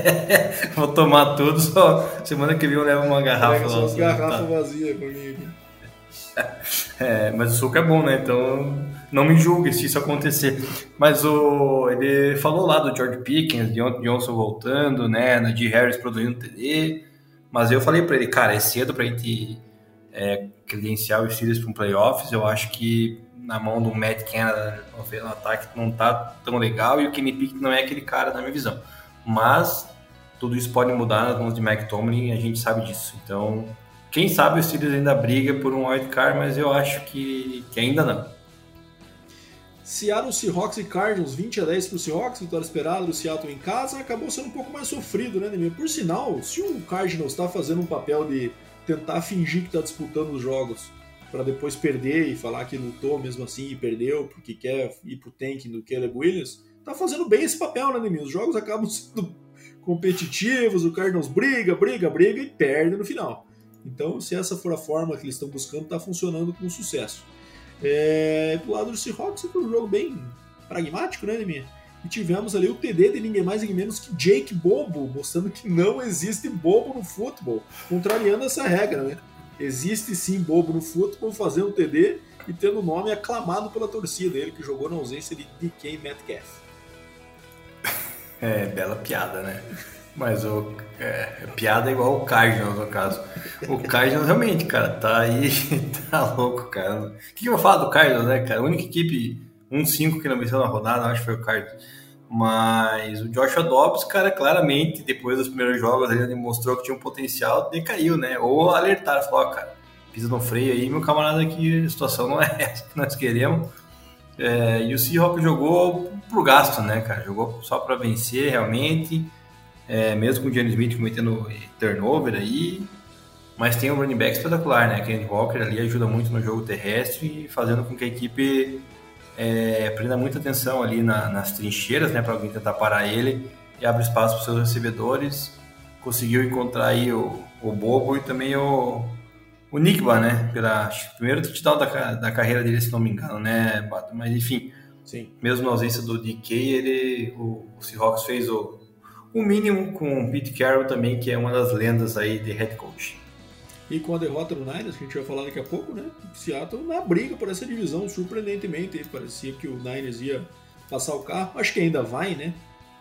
vou tomar tudo, só semana que vem eu levo uma garrafa. Só garrafas tá. vazias pra mim aqui. É, mas o suco é bom, né? Então não me julgue se isso acontecer. Mas o, ele falou lá do George Pickens, Deontay Johnson voltando, né? Najee Harris produzindo TD. Mas eu falei para ele, cara, é cedo pra gente é, credenciar os Steelers para um playoffs. Eu acho que na mão do Matt Canada no ataque não tá tão legal e o Kenny Pickett não é aquele cara na minha visão. Mas tudo isso pode mudar nas mãos de Mike Tomlin e a gente sabe disso. Então quem sabe o Steelers ainda briga por um wildcard, mas eu acho que, que ainda não. Seattle Seahawks e Cardinals, 20 a 10 para Seahawks, vitória esperada do Seattle em casa, acabou sendo um pouco mais sofrido, né, Nemir? Por sinal, se o Cardinals está fazendo um papel de tentar fingir que está disputando os jogos para depois perder e falar que lutou mesmo assim e perdeu porque quer ir pro tank do Caleb Williams, tá fazendo bem esse papel, né, Nemir? Os jogos acabam sendo competitivos, o Cardinals briga, briga, briga e perde no final. Então, se essa for a forma que eles estão buscando, está funcionando com sucesso. É, do lado do Seahawks, foi um jogo bem pragmático, né, Nemir? E tivemos ali o TD de ninguém mais ninguém menos que Jake Bobo, mostrando que não existe bobo no futebol, contrariando essa regra, né? Existe sim bobo no futebol fazendo um TD e tendo o nome aclamado pela torcida dele, que jogou na ausência de DK Metcalf. É, bela piada, né? Mas o é, piada é igual o Cardinals, no caso. O Cardinals realmente, cara, tá aí, tá louco, cara. O que, eu vou falar do Cardinals, né, cara? A única equipe 1-5 que não venceu na rodada, acho que foi o Cardinals. Mas o Joshua Dobbs, cara, claramente, depois dos primeiros jogos, ele demonstrou que tinha um potencial, decaiu, né? Ou alertaram, falou, cara, pisa no freio aí, meu camarada, aqui a situação não é essa que nós queremos. É, e o Seahawks jogou pro gasto, né, cara? Jogou só para vencer realmente, é, mesmo com o Johnny Smith cometendo turnover aí. Mas tem um running back espetacular, né? Kenny Walker ali ajuda muito no jogo terrestre, fazendo com que a equipe é, prenda muita atenção ali na, nas trincheiras, né? Para alguém tentar parar ele e abre espaço para seus recebedores. Conseguiu encontrar aí o, o Bobo e também o, o Nigba, né? Pela primeiro touchdown da, da carreira dele, se não me engano, né, Mas enfim, Sim. mesmo na ausência do DK, ele, o, o Seahawks fez o, o mínimo com o Pete Carroll também, que é uma das lendas aí de head coach. E com a derrota do Niners, que a gente vai falar daqui a pouco, né? Seattle na briga por essa divisão, surpreendentemente. Parecia que o Niners ia passar o carro. Acho que ainda vai, né?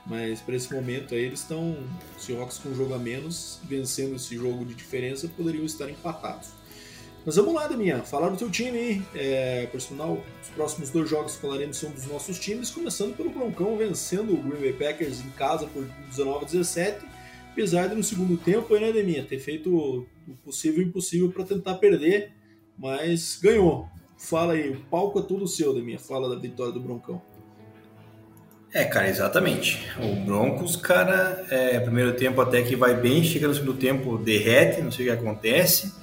Mas para esse momento aí eles estão, Seahawks com um jogo a menos, vencendo esse jogo de diferença, poderiam estar empatados. Mas vamos lá, Daminha, falar do teu time. É, por próximos dois jogos que falaremos são dos nossos times, começando pelo Broncão vencendo o Green Bay Packers em casa por 19 a 17. Apesar de no segundo tempo, né, Deminha, ter feito o possível e impossível para tentar perder, mas ganhou. Fala aí, o palco é tudo seu, Deminha. Fala da vitória do Broncão. É, cara, exatamente. O Broncos, cara, é, primeiro tempo até que vai bem, chega no segundo tempo, derrete, não sei o que acontece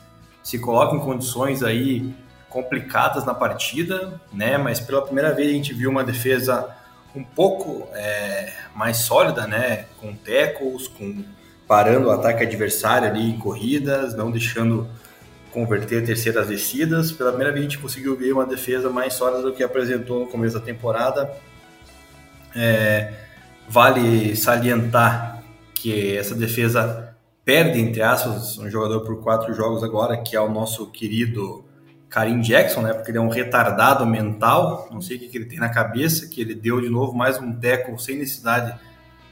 se coloca em condições aí complicadas na partida, né? Mas pela primeira vez a gente viu uma defesa um pouco é, mais sólida, né? Com tackles, com parando o ataque adversário ali em corridas, não deixando converter terceiras descidas. Pela primeira vez a gente conseguiu ver uma defesa mais sólida do que apresentou no começo da temporada. É, vale salientar que essa defesa perde, entre aspas, um jogador por quatro jogos agora, que é o nosso querido Karim Jackson, né? Porque ele é um retardado mental, não sei o que, ele tem na cabeça, que ele deu de novo mais um teco sem necessidade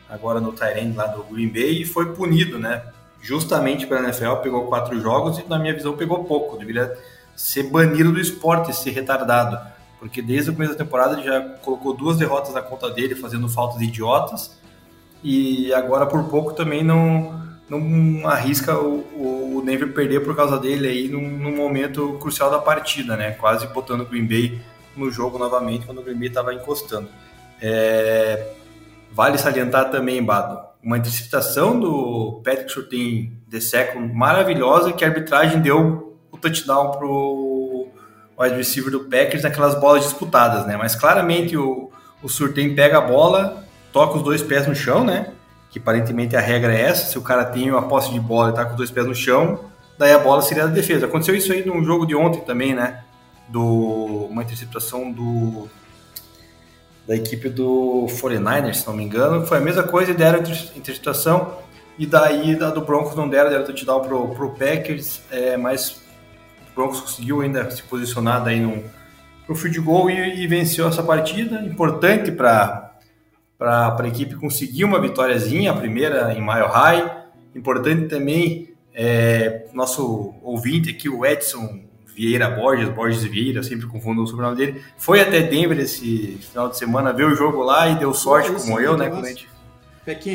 agora no Tyrande lá do Green Bay e foi punido, né? Justamente pela NFL, pegou quatro jogos e, na minha visão, pegou pouco. Deveria ser banido do esporte esse retardado, porque desde o começo da temporada ele já colocou duas derrotas na conta dele, fazendo falta de idiotas, e agora por pouco também não não arrisca o, o Denver perder por causa dele aí num, num, momento crucial da partida, né? Quase botando o Green Bay no jogo novamente quando o Green Bay estava encostando. É... Vale salientar também, Bado, uma interceptação do Patrick Surtain de Second maravilhosa que a arbitragem deu o touchdown pro wide receiver do Packers naquelas bolas disputadas, né? Mas claramente o, o Surtain pega a bola, toca os dois pés no chão, né? Que aparentemente a regra é essa, se o cara tem uma posse de bola e tá com dois pés no chão, daí a bola seria da defesa. Aconteceu isso aí no jogo de ontem também, né? Do, uma interceptação do da equipe do 49ers, se não me engano. Foi a mesma coisa e deram interceptação. E daí da do Broncos não deram, deram touchdown pro, pro Packers, é, mas o Broncos conseguiu ainda se posicionar daí no, pro field goal e, e venceu essa partida. Importante para para a equipe conseguir uma vitóriazinha, a primeira em Mile High. Importante também, é, nosso ouvinte aqui, o Edson Vieira Borges, Borges Vieira, sempre confundo o sobrenome dele, foi até Denver esse final de semana ver o jogo lá e deu sorte, como eu, né? Quando a gente...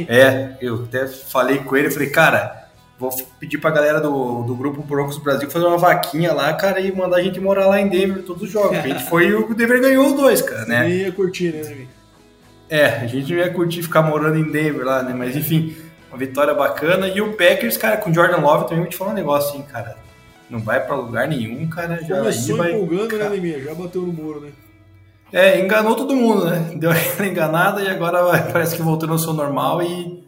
É, eu até falei com ele, falei, cara, Vou pedir pra galera do, do grupo Broncos Brasil fazer uma vaquinha lá, cara, e mandar a gente morar lá em Denver todos os jogos. A gente foi e o Denver ganhou os dois, cara, né? Nem ia curtir, né, Davi? É, a gente não ia curtir ficar morando em Denver lá, né? Mas enfim, uma vitória bacana. E o Packers, cara, com Jordan Love também vou te falar um negócio, hein, cara. Não vai pra lugar nenhum, cara. Já Começou vai, empolgando, cara. né, Neminha? Já bateu no muro, né? É, enganou todo mundo, né? Deu aquela enganada e agora vai- parece que voltou no seu normal e,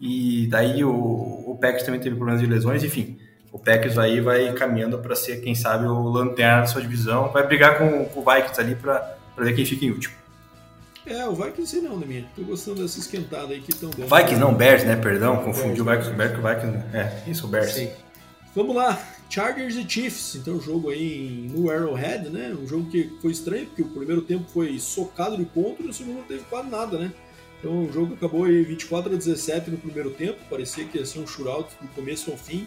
e daí o, o Packers também teve problemas de lesões, enfim. O Packers aí vai caminhando para ser, quem sabe, o lanterna da sua divisão. Vai brigar com, com o Vikings ali para ver quem fica em último. É, o Vikings sei não, Neminha. Tô gostando dessa esquentada aí que estão dando. Vikings não, Bears, né? Perdão, confundi o Vikings com o Bears, o Vikings. É, isso, o Bears. Sim. Vamos lá, Chargers e Chiefs. Então, o jogo aí no Arrowhead, né? Um jogo que foi estranho, porque o primeiro tempo foi socado de ponto e o segundo não teve quase nada, né? Então, o jogo acabou aí 24 a 17 no primeiro tempo. Parecia que ia ser um shootout do começo ao fim.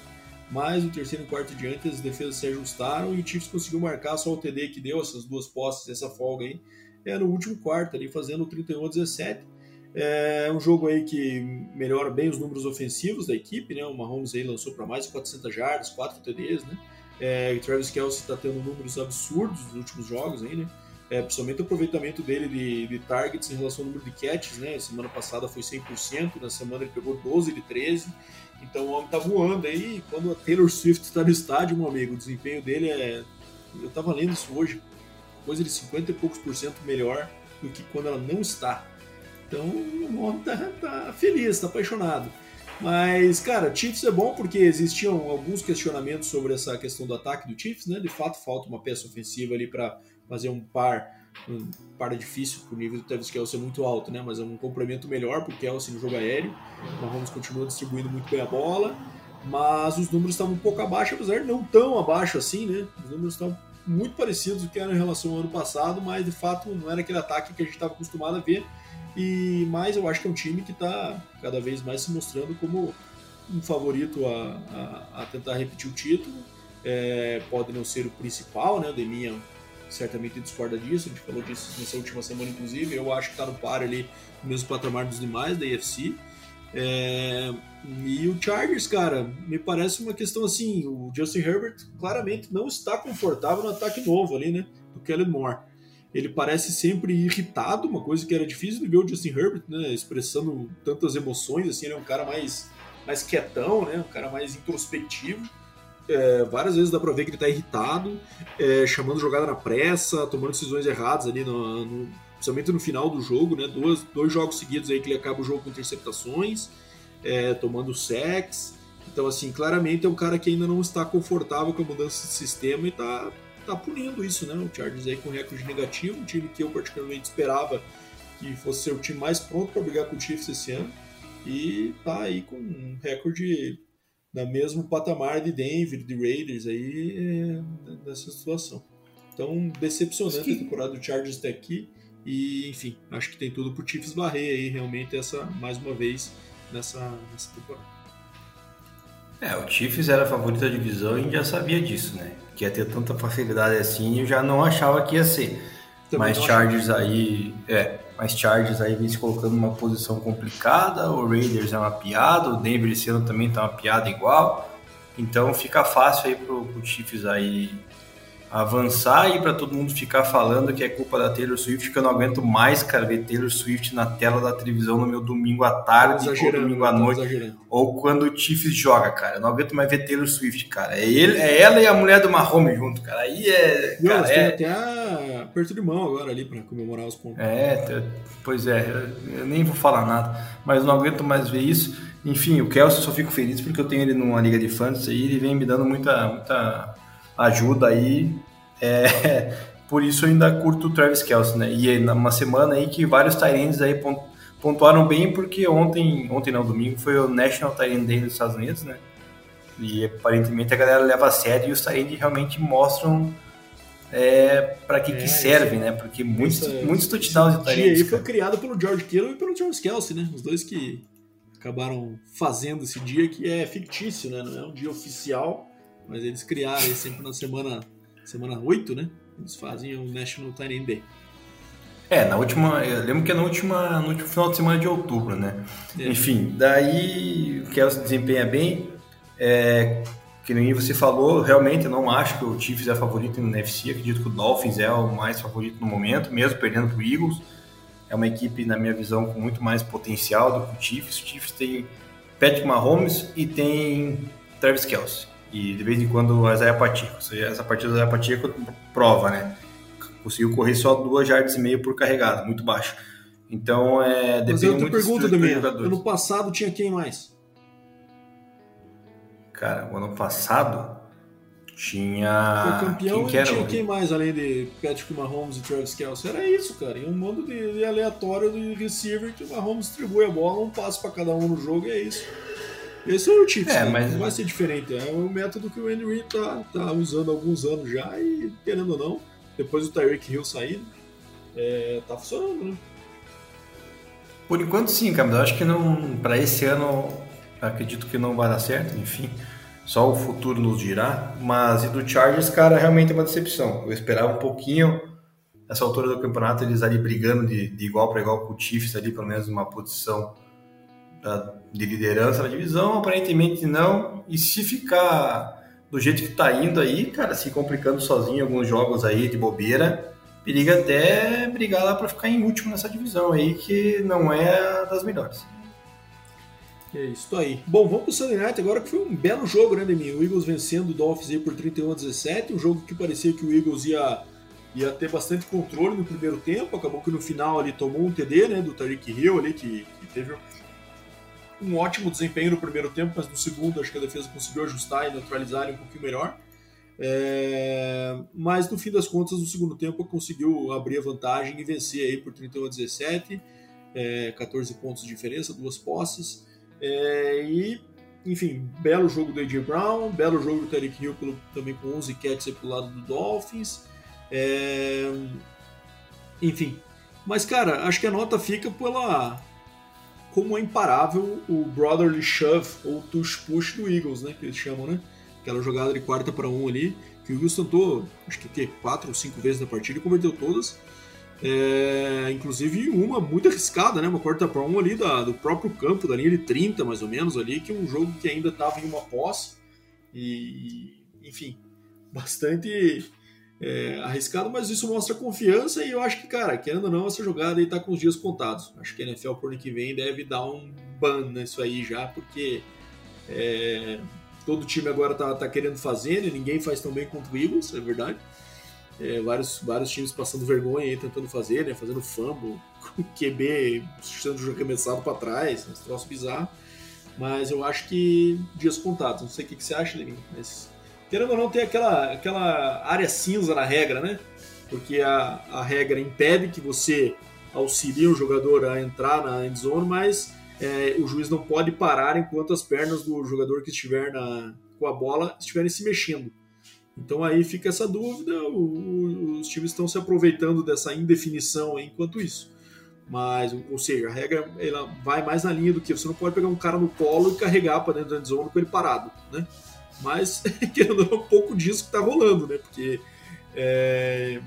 Mas no terceiro e quarto diante as defesas se ajustaram e o Chiefs conseguiu marcar só o TD que deu essas duas posses, essa folga aí. É no último quarto ali, fazendo 31 a 17. É um jogo aí que melhora bem os números ofensivos da equipe, né? O Mahomes aí lançou para mais de 400 jardas, 4 TDs, né? É, o Travis Kelce está tendo números absurdos nos últimos jogos aí, né? É, principalmente o aproveitamento dele de, de targets em relação ao número de catches, né? Semana passada foi 100%, na semana ele pegou 12 de 13. Então o homem tá voando aí. Quando a Taylor Swift está no estádio, meu amigo, o desempenho dele é. Eu tava lendo isso hoje, coisa de 50 e poucos por cento melhor do que quando ela não está. Então o homem tá, tá feliz, tá apaixonado. Mas, cara, Chiefs é bom porque existiam alguns questionamentos sobre essa questão do ataque do Chiefs, né? De fato, falta uma peça ofensiva ali para fazer um par. Um par difícil, porque o nível do Travis Kelce é muito alto, né? Mas é um complemento melhor pro Kelce no jogo aéreo. O Mahomes continua distribuindo muito bem a bola, mas os números estavam um pouco abaixo, apesar de não tão abaixo assim, né? Os números estão muito parecidos do que eram em relação ao ano passado, mas de fato não era aquele ataque que a gente estava acostumado a ver. E mais eu acho que é um time que está cada vez mais se mostrando como um favorito a, a, a tentar repetir o título. É, pode não ser o principal, né? O Deminha certamente discorda disso, a gente falou disso nessa última semana, inclusive. Eu acho que está no par ali, no mesmo patamar dos demais da AFC. É, e o Chargers, cara, me parece uma questão assim: o Justin Herbert claramente não está confortável no ataque novo ali, né? Do Kellen Moore. Ele parece sempre irritado, uma coisa que era difícil de ver o Justin Herbert, né? Expressando tantas emoções, assim, ele é um cara mais, mais quietão, né? Um cara mais introspectivo. É, várias vezes dá pra ver que ele tá irritado, é, chamando jogada na pressa, tomando decisões erradas ali, no, no, principalmente no final do jogo, né? Dois, dois jogos seguidos aí que ele acaba o jogo com interceptações, é, tomando sacks. Então, assim, claramente é um cara que ainda não está confortável com a mudança de sistema e tá, tá punindo isso, né? O Chargers aí com recorde negativo, um time que eu particularmente esperava que fosse ser o time mais pronto para brigar com o Chiefs esse ano. E tá aí com um recorde na mesmo patamar de Denver, de Raiders aí é, nessa situação. Então, decepcionante a temporada do Chargers até aqui. E, enfim, acho que tem tudo pro Chiefs varrer aí realmente essa, mais uma vez, nessa, nessa temporada. É, o Chiefs era favorito da divisão e já sabia disso, né? Que ia ter tanta facilidade assim, eu já não achava que ia ser. Também mas Chargers aí, é, mas Chargers aí vem se colocando numa posição complicada, o Raiders é uma piada, o Denver esse ano também tá uma piada igual. Então fica fácil aí pro, pro Chiefs aí avançar e para todo mundo ficar falando que é culpa da Taylor Swift, que eu não aguento mais, cara, ver Taylor Swift na tela da televisão no meu domingo à tarde ou domingo à noite. Ou quando o Chiefs joga, cara. Eu não aguento mais ver Taylor Swift, cara. É, ele, é ela e a mulher do Mahomes junto, cara. Aí é. Não, Cara, é, até a aperto de mão agora ali para comemorar os pontos. é, pois é, eu- nem vou falar nada, mas não aguento mais ver isso. Enfim, o Kelsey eu só fico feliz porque eu tenho ele numa liga de fãs e ele vem me dando muita, muita ajuda aí. É, por isso eu ainda curto o Travis Kelsey, né? E é numa semana aí que vários Tyrands aí pon- pontuaram bem porque ontem, ontem não, domingo, foi o National Tyrant Day dos Estados Unidos, né? E aparentemente a galera leva a sério e os Tyrands realmente mostram é, para que, É, que servem, né? Porque muitos, Essa- muitos touchdowns de Tyrands, aí foi criado pelo George Kittle e pelo Travis Kelsey, né? Os dois que acabaram fazendo esse dia que é fictício, né? Não é um dia oficial, mas eles criaram sempre na semana semana 8, né? Eles fazem o National Tyrant Day. É, na última. Eu lembro que é na última, no último final de semana de outubro, né? É. Enfim, daí o Kelsey desempenha bem. É, que nem você falou, realmente eu não acho que o Chiefs é favorito no NFC, acredito que o Dolphins é o mais favorito no momento, mesmo perdendo para o Eagles. É uma equipe, na minha visão, com muito mais potencial do que o Chiefs. O Chiefs tem Patrick Mahomes e tem Travis Kelce. E de vez em quando o Isaiah Pacheco. Essa partida do Isaiah Pacheco prova, né? Conseguiu correr só duas jardas e meio por carregada, muito baixo. Então, é, depende Mas eu muito pergunta, do Ano passado tinha quem mais? Cara, o ano passado tinha. Foi campeão quem e tinha quem mais além de Patrick Mahomes e Travis Kelce? Era isso, cara. E um mundo de, de aleatório de receiver que o Mahomes distribui a bola, um passo para cada um no jogo e é isso. Esse é o Chiefs, é, né? mas... não vai ser diferente. É o método que o Andy Reid tá, tá usando há alguns anos já e, querendo ou não, depois do Tyreek Hill sair, é, tá funcionando, né? Por enquanto sim, cara, mas eu acho que não, para esse ano, acredito que não vai dar certo, enfim, só o futuro nos dirá. Mas e do Chargers, cara, realmente é uma decepção. Eu esperava um pouquinho, nessa altura do campeonato, eles ali brigando de, de igual para igual com o Chiefs, ali pelo menos uma posição da, de liderança na divisão, aparentemente não. E se ficar do jeito que tá indo aí, cara, se complicando sozinho em alguns jogos aí de bobeira, periga até brigar lá para ficar em último nessa divisão aí, que não é das melhores. É isso aí. Bom, vamos pro Sunday Night agora, que foi um belo jogo, né, Demi? O Eagles vencendo o Dolphins aí por 31 a 17, um jogo que parecia que o Eagles ia, ia ter bastante controle no primeiro tempo, acabou que no final ali tomou um TD, né, do Tariq Hill ali, que, que teve um ótimo desempenho no primeiro tempo, mas no segundo acho que a defesa conseguiu ajustar e neutralizar ele um pouquinho melhor. É, mas no fim das contas, no segundo tempo, conseguiu abrir a vantagem e vencer aí por 31 a 17, é, 14 pontos de diferença, duas posses. É, e, enfim, belo jogo do A.J. Brown, belo jogo do Tarek Hill pelo, também com 11 catches pelo lado do Dolphins. É, enfim, mas cara, acho que a nota fica pela como é imparável o brotherly shove ou tush push do Eagles, né, que eles chamam, né? Aquela jogada de quarta para um ali, que o Eagles tentou, acho que quatro ou cinco vezes na partida e converteu todas. É, inclusive uma muito arriscada, né? Uma quarta para um ali da, do próprio campo, da linha de 30 mais ou menos ali, que é um jogo que ainda estava em uma posse. E, enfim, bastante é, arriscado, mas isso mostra confiança e eu acho que, cara, querendo ou não, essa jogada aí tá com os dias contados. Acho que a NFL por ano que vem deve dar um ban nisso aí já, porque é, todo time agora tá, tá querendo fazer, né? ninguém faz tão bem quanto o Eagles, é verdade. É, vários, vários times passando vergonha aí, tentando fazer, né? Fazendo fumble, QB sendo arremessado para trás, esse troço bizarro. Mas eu acho que dias contados. Não sei o que, que você acha, Levinho, mas querendo ou não, tem aquela, aquela área cinza na regra, né? Porque a, a regra impede que você auxilie o jogador a entrar na end zone, mas é, o juiz não pode parar enquanto as pernas do jogador que estiver na, com a bola estiverem se mexendo. Então aí fica essa dúvida, o, o, os times estão se aproveitando dessa indefinição enquanto isso. Mas, ou seja, a regra ela vai mais na linha do que você não pode pegar um cara no colo e carregar para dentro da zona com ele parado, né? Mas, querendo um pouco disso que está rolando, né? Porque, é,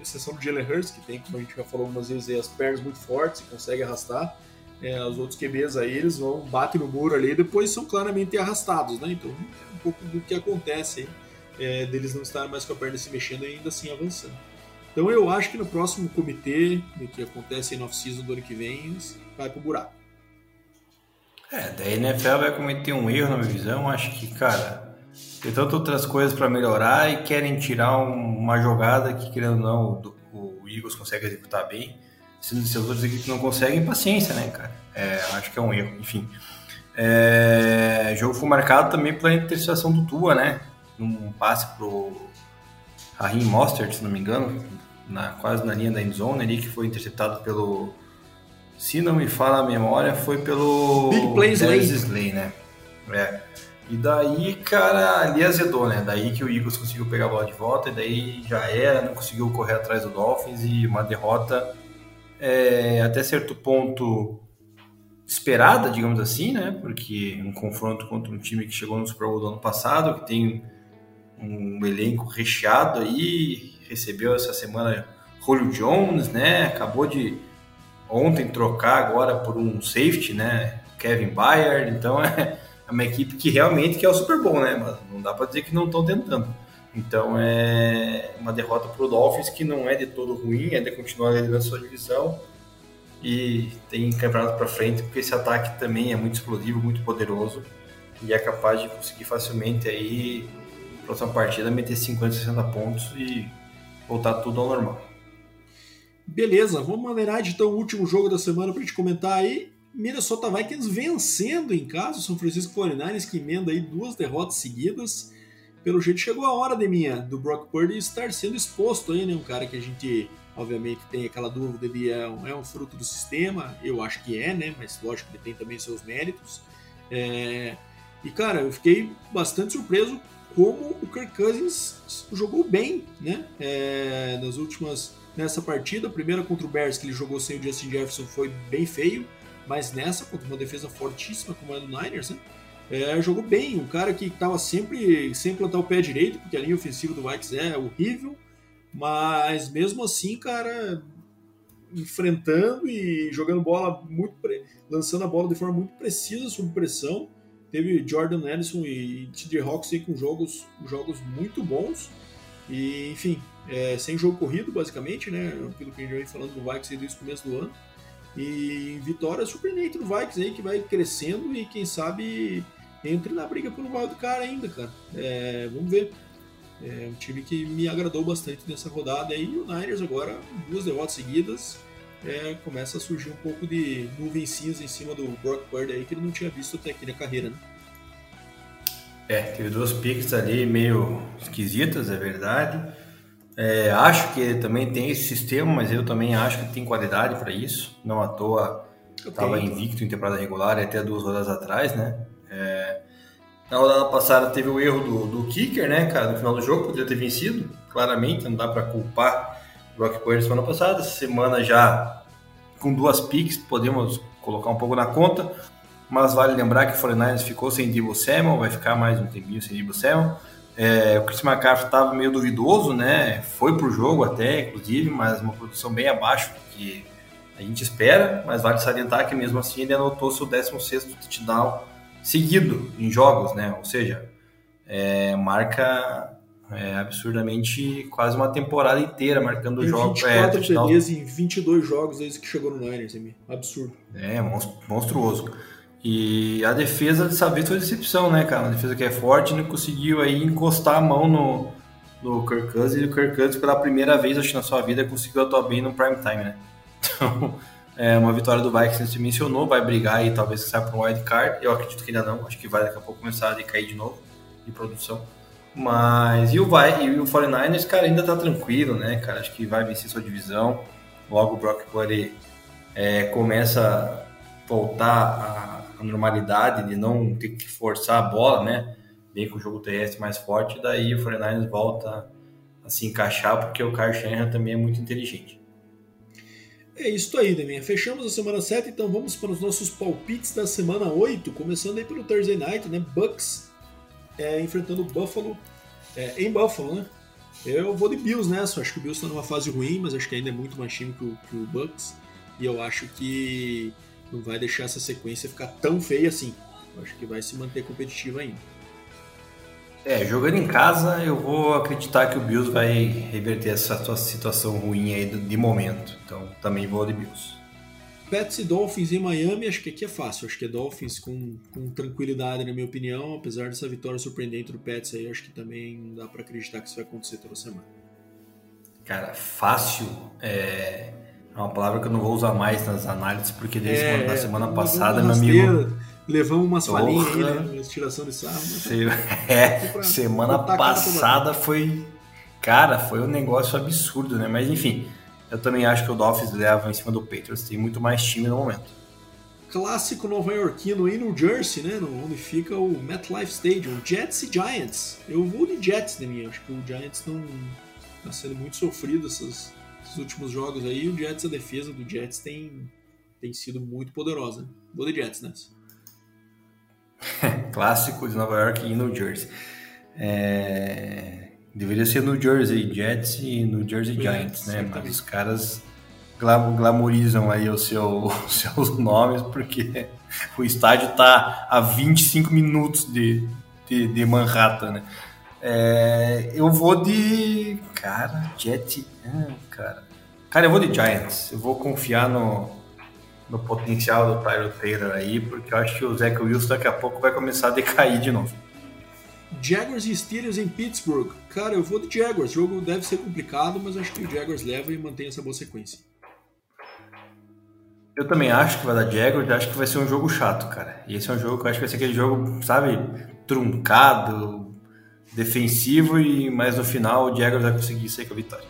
exceção do Jalen Hurts, que tem, como a gente já falou algumas vezes, as pernas muito fortes e consegue arrastar, é, os outros QBs aí, eles vão, batem no muro ali e depois são claramente arrastados, né? Então, é um pouco do que acontece aí é, deles não estarem mais com a perna se mexendo e ainda assim avançando. Então eu acho que no próximo comitê, que acontece no off-season do ano que vem, vai pro buraco. É, da NFL vai cometer um erro na minha visão. Acho que, cara, tem tantas outras coisas para melhorar e querem tirar um, uma jogada que, querendo ou não, o, o Eagles consegue executar bem. Se, se as outras equipes não conseguem, paciência, né, cara? É, acho que é um erro. Enfim. É, o jogo foi marcado também pela interceptação do Tua, né? num passe pro Raheem Mostert, se não me engano, na, quase na linha da endzone ali, que foi interceptado pelo, se não me fala a memória, foi pelo Big Plays Slay, né? É. E daí, cara, ali azedou, né? Daí que o Eagles conseguiu pegar a bola de volta, e daí já era, não conseguiu correr atrás do Dolphins e uma derrota é, até certo ponto esperada, digamos assim, né? Porque um confronto contra um time que chegou no Super Bowl do ano passado, que tem um elenco recheado aí, recebeu essa semana Julio Jones, né? Acabou de ontem trocar agora por um safety, né? Kevin Byard, então é, é uma equipe que realmente quer o Super Bowl, né? Mas não dá para dizer que não estão tentando. Então é uma derrota para o Dolphins que não é de todo ruim, ainda continua liderando sua divisão e tem campeonato para frente, porque esse ataque também é muito explosivo, muito poderoso e é capaz de conseguir facilmente aí, próxima partida, meter 50, 60 pontos e voltar tudo ao normal. Beleza, vamos maneirar então o último jogo da semana para gente comentar aí. Minnesota Vikings vencendo em casa o São Francisco 49ers, que emenda aí duas derrotas seguidas. Pelo jeito chegou a hora de minha do Brock Purdy estar sendo exposto aí, né? Um cara que a gente obviamente tem aquela dúvida de é um, é um fruto do sistema, eu acho que é, né? Mas lógico que ele tem também seus méritos. É... E cara, eu fiquei bastante surpreso como o Kirk Cousins jogou bem, né? É... Nas últimas nessa partida, a primeira contra o Bears que ele jogou sem o Justin Jefferson foi bem feio, mas nessa contra uma defesa fortíssima como a do Niners, né? É, jogou bem, um cara que estava sempre sem plantar o pé direito, porque a linha ofensiva do Vikings é horrível, mas mesmo assim, cara, enfrentando e jogando bola muito, lançando a bola de forma muito precisa sob pressão. Teve Jordan Ellison e TJ Hawks com jogos, jogos muito bons. E, enfim, é, sem jogo corrido, basicamente, né? Aquilo que a gente vem falando do Vikings desde o começo do ano. E vitória surpreendente do Vikings aí, que vai crescendo e quem sabe entre na briga pelo wild card ainda, cara. É, vamos ver. É um time que me agradou bastante nessa rodada aí. E o Niners agora, duas derrotas seguidas, é, começa a surgir um pouco de nuvens cinza em cima do Brock Purdy aí que ele não tinha visto até aqui na carreira, né? É, teve duas picks ali meio esquisitas, é verdade. É, acho que também tem esse sistema, mas eu também acho que tem qualidade para isso. Não à toa estava invicto em temporada regular até duas rodadas atrás, né? É, na rodada passada teve o erro do, do kicker, né, cara, no final do jogo, poderia ter vencido, claramente, não dá para culpar o Brock Purdy semana passada. Essa semana já com duas picks, podemos colocar um pouco na conta, mas vale lembrar que o 49ers ficou sem Debo Samuel, vai ficar mais um tempinho sem Debo Samuel. É, o Chris McCaffrey estava meio duvidoso, né? Foi pro jogo até, inclusive, mas uma produção bem abaixo do que a gente espera. Mas vale salientar que mesmo assim ele anotou seu 16 touchdown seguido em jogos, né? Ou seja, é, marca é, absurdamente quase uma temporada inteira marcando jogos. 24 é, TDs em 22 jogos desde que chegou no Niners, absurdo. É, monstruoso. E a defesa dessa vez foi decepção, né, cara? Uma defesa que é forte não conseguiu aí encostar a mão no, no Kirk Cousins e o Kirk Cousins pela primeira vez, acho que na sua vida, conseguiu atuar bem no prime time, né? Então, é uma vitória do Vikings, você mencionou, vai brigar aí, talvez saia para um wild card. Eu acredito que ainda não, acho que vai daqui a pouco começar a cair de novo de produção. Mas e o vai e o 49ers, cara, ainda tá tranquilo, né, cara? Acho que vai vencer sua divisão. Logo o Brock Purdy é, começa a voltar à normalidade de não ter que forçar a bola, né? Bem com o jogo terrestre mais forte, daí o 49ers volta a se encaixar porque o Kyle também é muito inteligente. É isso aí, Deminha. Fechamos a semana 7, então vamos para os nossos palpites da semana 8, começando aí pelo Thursday Night, né? Bucks é, enfrentando o Buffalo é, em Buffalo, né? Eu vou de Bills nessa, acho que o Bills está numa fase ruim, mas acho que ainda é muito mais time que o, que o Bucks. E eu acho que não vai deixar essa sequência ficar tão feia assim. Eu acho que vai se manter competitivo ainda. É, jogando em casa, eu vou acreditar que o Bills vai reverter essa situação ruim aí de momento. Então, também vou de Bills. Pets e Dolphins em Miami, acho que aqui é fácil. Acho que é Dolphins com, com tranquilidade, na minha opinião. Apesar dessa vitória surpreendente do Pets aí, acho que também não dá para acreditar que isso vai acontecer toda semana. Cara, fácil é, é uma palavra que eu não vou usar mais nas análises, porque desde é, semana passada, meu amigo levamos umas falinhas aí, né? Tiração de sarro. Se... É, semana passada foi. Cara, foi um negócio absurdo, né? Mas enfim, eu também acho que o Dolphins leva em cima do Patriots. Tem muito mais time no momento. Clássico nova-iorquino em New Jersey, né? Onde fica o MetLife Stadium. Jets e Giants. Eu vou de Jets, né, minha? Acho que o Giants não está sendo muito sofrido esses, esses últimos jogos aí. O Jets, a defesa do Jets tem, tem sido muito poderosa. Vou de Jets nessa. Clássico de Nova York e New Jersey. É... Deveria ser New Jersey Jets e New Jersey Giants, né? Mas os caras glamorizam aí o seu, os seus nomes, porque o estádio está a 25 minutos de, de, de Manhattan, né? É, eu vou de. Cara, Jet. Ah, cara. Cara, eu vou de Giants. Eu vou confiar no, no potencial do Tyro Taylor aí, porque eu acho que o Zach Wilson daqui a pouco vai começar a decair de novo. Jaguars e Steelers em Pittsburgh. Cara, eu vou de Jaguars. O jogo deve ser complicado, mas acho que o Jaguars leva e mantém essa boa sequência. Eu também acho que vai dar Jaguars, acho que vai ser um jogo chato, cara. E esse é um jogo que eu acho que vai ser aquele jogo, sabe, truncado, defensivo, e mas no final o Jaguars vai conseguir sair com a vitória.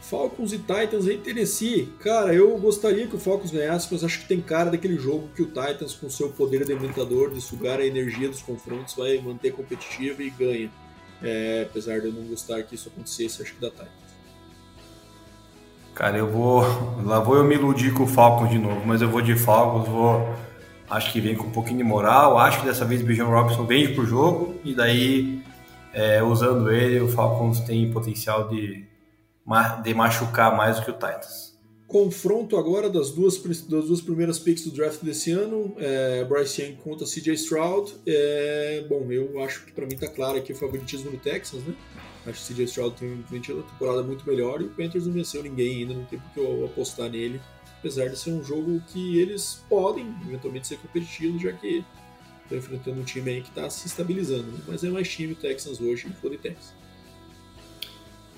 Falcons e Titans em Tennessee. Cara, eu gostaria que o Falcons ganhasse, mas acho que tem cara daquele jogo que o Titans, com seu poder dementador de sugar a energia dos confrontos, vai manter competitivo e ganha. É, apesar de eu não gostar que isso acontecesse, acho que dá Titans. Cara, eu vou. Lá vou eu me iludir com o Falcons de novo, mas eu vou de Falcons, vou. Acho que vem com um pouquinho de moral. Acho que dessa vez o Bijan Robinson vem pro jogo, e daí, é, usando ele, o Falcons tem potencial de de machucar mais do que o Titans. Confronto agora das duas, das duas primeiras picks do draft desse ano, é, Bryce Young contra CJ Stroud. É, bom, eu acho que para mim tá claro aqui o favoritismo do Texas, né? Acho que o CJ Stroud tem uma temporada muito melhor e o Panthers não venceu ninguém ainda, não tem porque eu apostar nele. Apesar de ser um jogo que eles podem eventualmente ser competitivos, já que estão enfrentando um time aí que está se estabilizando. Né? Mas é mais time o Texans hoje e for de Texas.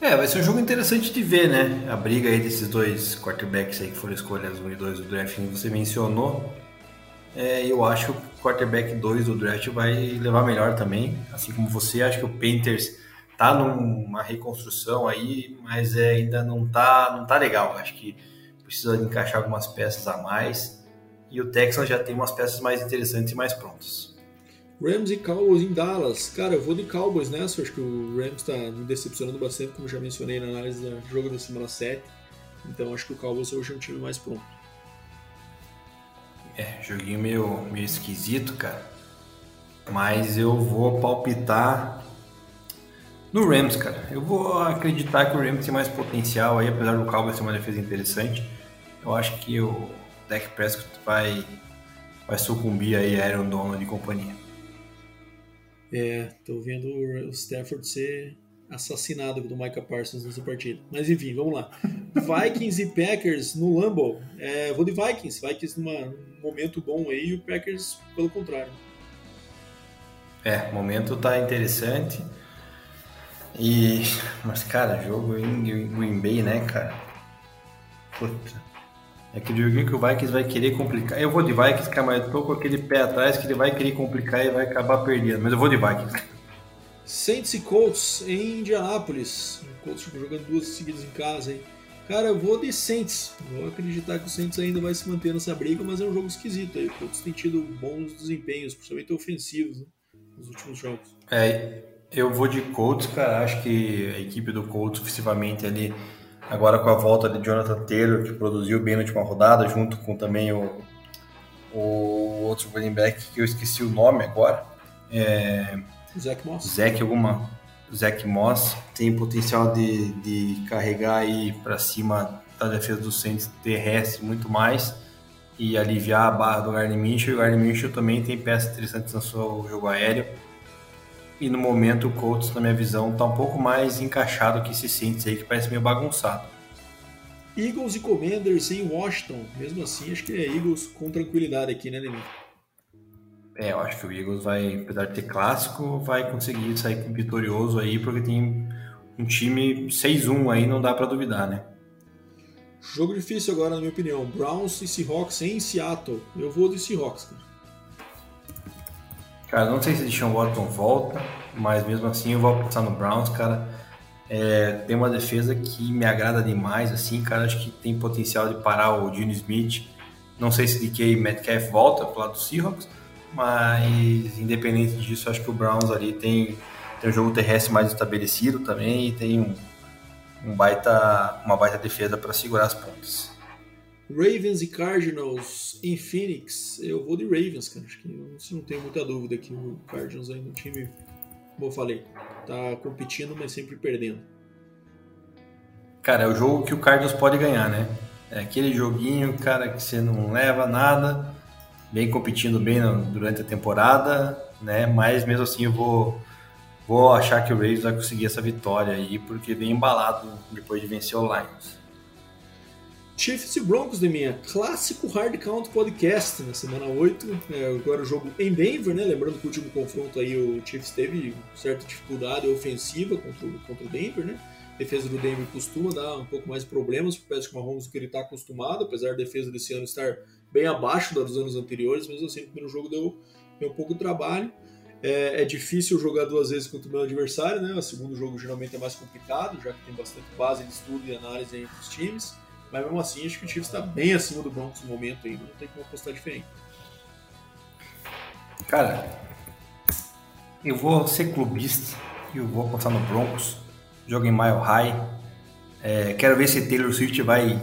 É, vai ser um jogo interessante de ver, né? A briga aí desses dois quarterbacks aí que foram escolhas 1 e 2 do draft que você mencionou. É, eu acho que o quarterback 2 do draft vai levar melhor também. Assim como você, acho que o Panthers tá numa reconstrução aí, mas é, ainda não tá, não tá legal. Acho que precisa encaixar algumas peças a mais. E o Texans já tem umas peças mais interessantes e mais prontas. Rams e Cowboys em Dallas. Cara, eu vou de Cowboys nessa. Acho que o Rams está me decepcionando bastante, como já mencionei na análise do jogo da semana 7. Então acho que o Cowboys hoje é um time mais pronto. É, joguinho meio, meio esquisito, cara. Mas eu vou palpitar no Rams, cara. Eu vou acreditar que o Rams tem mais potencial aí, apesar do Cowboys ter uma defesa interessante. Eu acho que o Dak Prescott vai, vai sucumbir aí a Aaron Donald e companhia. É, tô vendo o Stafford ser assassinado do Micah Parsons nessa partida. Mas enfim, vamos lá. Vikings e Packers no Lambeau. É, vou de Vikings. Vikings num momento bom aí e o Packers pelo contrário. É, o momento tá interessante. E. Mas, cara, jogo em Green Bay, né, cara? Puta. É aquele joguinho que o Vikings vai querer complicar. Eu vou de Vikings, cara, mas eu tô com aquele pé atrás que ele vai querer complicar e vai acabar perdendo. Mas eu vou de Vikings. Saints e Colts em Indianápolis. O Colts jogando duas seguidas em casa, hein? Cara, eu vou de Saints. Vou acreditar que o Saints ainda vai se manter nessa briga, mas é um jogo esquisito aí. O Colts tem tido bons desempenhos, principalmente ofensivos, né? nos últimos jogos. É, eu vou de Colts, cara. Acho que a equipe do Colts, ofensivamente, ali Agora com a volta de Jonathan Taylor, que produziu bem na última rodada, junto com também o, o outro running back, que eu esqueci o nome agora. É, Zach Moss. Zach alguma. Zach Moss tem potencial de, de carregar aí para cima da defesa do Saints terrestre muito mais e aliviar a barra do Gardner Minshew. O Gardner Minshew também tem peças interessantes no seu jogo aéreo. E no momento o Colts, na minha visão, está um pouco mais encaixado que esse Saints aí, que parece meio bagunçado. Eagles e Commanders em Washington. Mesmo assim, acho que é Eagles com tranquilidade aqui, né, Nenê? É, eu acho que o Eagles vai, apesar de ter clássico, vai conseguir sair vitorioso aí, porque tem um time 6-1 aí, não dá para duvidar, né? Jogo difícil agora, na minha opinião. Browns e Seahawks em Seattle. Eu vou de Seahawks, cara. Cara, não sei se Deshaun Watson volta, mas mesmo assim eu vou apostar no Browns, cara. É, tem uma defesa que me agrada demais, assim, cara. Acho que tem potencial de parar o Gene Smith. Não sei se DK Metcalf volta pro lado do Seahawks, mas independente disso, acho que o Browns ali tem, tem um jogo terrestre mais estabelecido também e tem um, um baita, uma baita defesa para segurar as pontas. Ravens e Cardinals em Phoenix, eu vou de Ravens, cara. Acho que eu não tenho muita dúvida que o Cardinals ainda é um time, como eu falei, tá competindo, mas sempre perdendo. Cara, é o jogo que o Cardinals pode ganhar, né? É aquele joguinho, cara, que você não leva nada, vem competindo bem durante a temporada, né? Mas mesmo assim eu vou, vou achar que o Ravens vai conseguir essa vitória aí, porque vem embalado depois de vencer o Lions. Chiefs e Broncos de minha clássico Hard Count Podcast na semana 8. É, agora o jogo em Denver, né? Lembrando que o último confronto aí o Chiefs teve certa dificuldade ofensiva contra, o, contra o Denver, né? A defesa do Denver costuma dar um pouco mais de problemas para o Patrick Mahomes do que ele está acostumado, apesar da defesa desse ano estar bem abaixo da dos anos anteriores, mas assim, o primeiro jogo deu, deu um pouco de trabalho. É, é, difícil jogar duas vezes contra o meu adversário, né? O segundo jogo geralmente é mais complicado, já que tem bastante base de estudo e análise entre os times. Mas mesmo assim, acho que o Chiefs está bem acima do Broncos no momento ainda, não tem como apostar diferente. Cara, eu vou ser clubista e eu vou apostar no Broncos. Jogo em Mile High. É, quero ver se Taylor Swift vai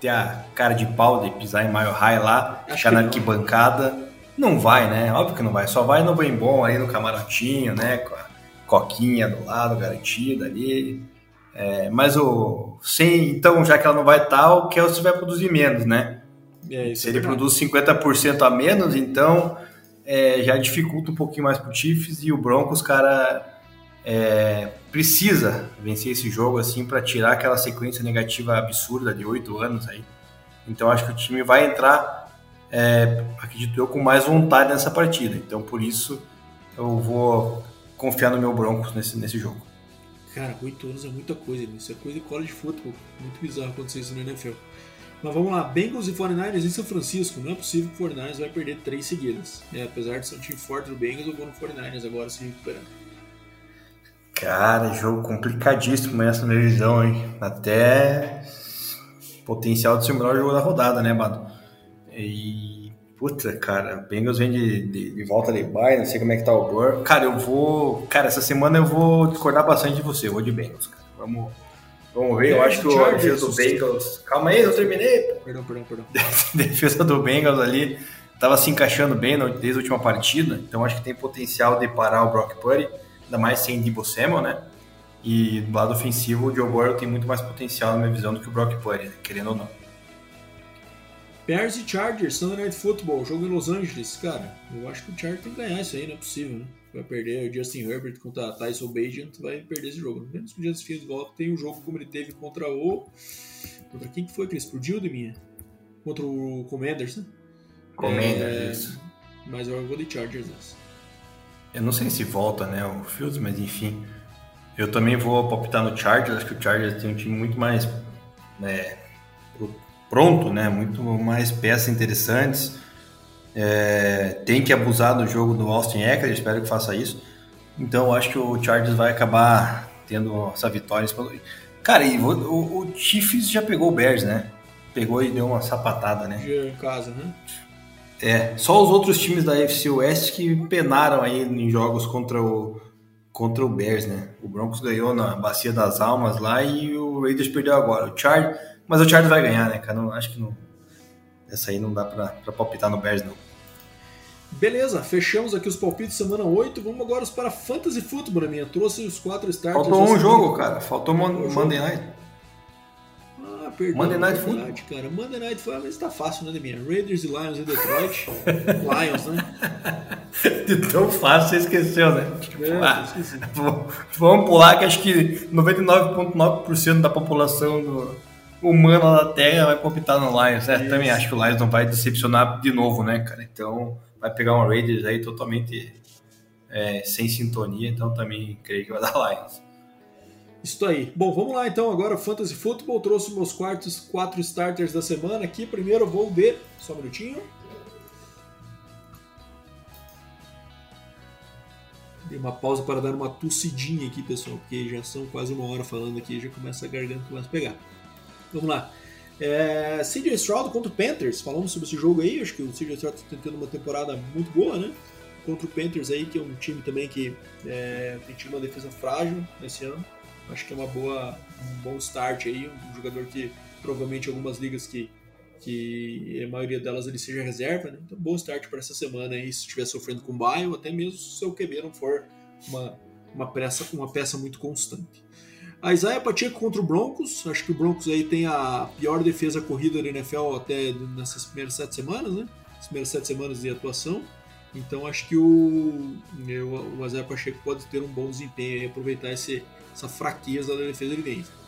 ter a cara de pau de pisar em Mile High lá, acho ficar na arquibancada. Não vai, né? Óbvio que não vai. Só vai no bem bom aí no camarotinho, né? Com a coquinha do lado garantida ali. É, mas o. Sem, então, já que ela não vai estar, o Kelsey vai produzir menos, né? É, Se ele produz 50% a menos, então é, já dificulta um pouquinho mais pro Chiefs e o Broncos, cara, é, precisa vencer esse jogo assim para tirar aquela sequência negativa absurda de oito anos aí. Então acho que o time vai entrar, é, acredito eu, com mais vontade nessa partida. Então por isso eu vou confiar no meu Broncos nesse, nesse jogo. Cara, 8 anos é muita coisa, isso é coisa de college football. Muito bizarro acontecer isso no NFL. Mas vamos lá, Bengals e 49ers em São Francisco. Não é possível que o 49ers vai perder três seguidas. É, apesar de ser um time forte do Bengals, eu vou no 49ers agora se recuperando. Cara, jogo complicadíssimo essa minha visão, hein? Até potencial de ser o melhor jogo da rodada, né, Bado? E Puta, cara, o Bengals vem de, de, de, volta de bye, não sei como é que tá o Burr. Cara, eu vou. Cara, essa semana eu vou discordar bastante de você, eu vou de Bengals, cara. Vamos, vamos ver, eu acho que a defesa do Bengals. Calma aí, eu terminei. Perdão, perdão, perdão. defesa do Bengals ali tava se encaixando bem desde a última partida, então acho que tem potencial de parar o Brock Purdy, ainda mais sem Debo Samuel, né? E do lado ofensivo, o Joe Burrow tem muito mais potencial, na minha visão, do que o Brock Purdy, né? querendo ou não. Bears e Chargers, Sunday Night Football, jogo em Los Angeles. Cara, eu acho que o Chargers tem que ganhar isso aí, não é possível, né? Vai perder o Justin Herbert contra Tyson Bagent, vai perder esse jogo. Menos que o Justin Fields volta, tem um jogo como ele teve contra o... Contra quem que foi que ele explodiu de minha? Contra o Commanders, né? Commanders, é... Mas eu vou de Chargers nessa. Eu não sei se volta, né, o Fields, mas enfim. Eu também vou palpitar no Chargers, acho que o Chargers tem um time muito mais... Né, pronto, né? Muito mais peças interessantes. É, tem que abusar do jogo do Austin Eckler, espero que faça isso. Então acho que o Chargers vai acabar tendo essa vitória. Cara, e o, o, Chiefs já pegou o Bears, né? Pegou e deu uma sapatada, né? em casa, né? É, só os outros times da FC West que penaram aí em jogos contra o contra o Bears, né? O Broncos ganhou na Bacia das Almas lá e o Raiders perdeu agora. O Chargers mas o Chargers vai ganhar, né, cara? Não, acho que não. Essa aí não dá pra, pra palpitar no Bears, não. Beleza, fechamos aqui os palpites semana 8. Vamos agora para Fantasy Football, minha. Trouxe os quatro starters. Faltou um jogo, cara. Faltou Monday jogo. Night. Ah, perdão. Monday Night Football. Cara. Monday Night Football, mas tá fácil, né, minha? Raiders e Lions em Detroit. Lions, né? De tão fácil, você esqueceu, né? É, ah, vamos pular que acho que 99,9% da população do humana da Terra vai palpitar no Lions. É, também acho que o Lions não vai decepcionar de novo, né, cara? Então vai pegar um Raiders aí totalmente é, sem sintonia, então também creio que vai dar Lions. Isso aí. Bom, vamos lá então agora, Fantasy Football. Trouxe meus quartos, quatro starters da semana aqui. Primeiro vou de. Só um minutinho. Dei uma pausa para dar uma tossidinha aqui, pessoal, porque já são quase uma hora falando aqui, já começa a garganta começa a pegar. Vamos lá. É, CJ Stroud contra o Panthers. Falamos sobre esse jogo aí. Acho que o CJ Stroud está tendo uma temporada muito boa, né? Contra o Panthers aí, que é um time também que é, tem tido uma defesa frágil nesse ano. Acho que é uma boa, um bom start aí. Um jogador que provavelmente algumas ligas que, que a maioria delas ele seja reserva, né? Então, bom start para essa semana aí, se estiver sofrendo com baio, até mesmo se o seu QB não for uma, uma, peça, uma peça muito constante. A Isaiah Pacheco contra o Broncos. Acho que o Broncos aí tem a pior defesa corrida da NFL até nessas primeiras sete semanas, né? As primeiras sete semanas de atuação. Então acho que o, o Isaiah Pacheco pode ter um bom desempenho e aproveitar esse, essa fraqueza da defesa de Denver.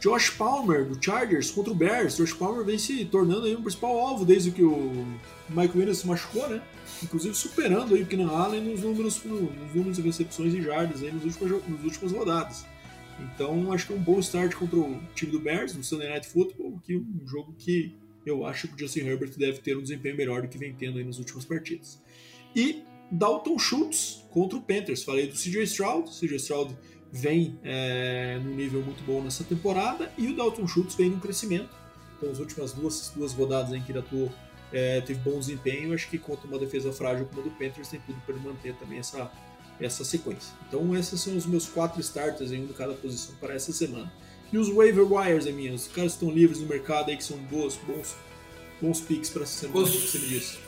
Josh Palmer, do Chargers, contra o Bears. Josh Palmer vem se tornando aí um principal alvo desde que o Mike Williams se machucou, né? Inclusive superando aí o Keenan Allen nos números, nos números de recepções e jardas aí nas últimas, nas últimas rodadas. Então acho que é um bom start contra o time do Bears no Sunday Night Football, que é um jogo que eu acho que o Justin Herbert deve ter um desempenho melhor do que vem tendo aí nas últimas partidas. E Dalton Schultz contra o Panthers. Falei do CJ Stroud. CJ Stroud vem é, num nível muito bom nessa temporada e o Dalton Schultz vem num crescimento. Então, as últimas duas, duas rodadas em que ele atuou, é, teve bom desempenho. Acho que contra uma defesa frágil como a do Panthers, tem tudo para ele manter também essa, essa sequência. Então, esses são os meus quatro starters em um de cada posição para essa semana. E os waiver wires, minha, os caras estão livres no mercado aí que são boas, bons, bons picks para essa semana, os... como você me disse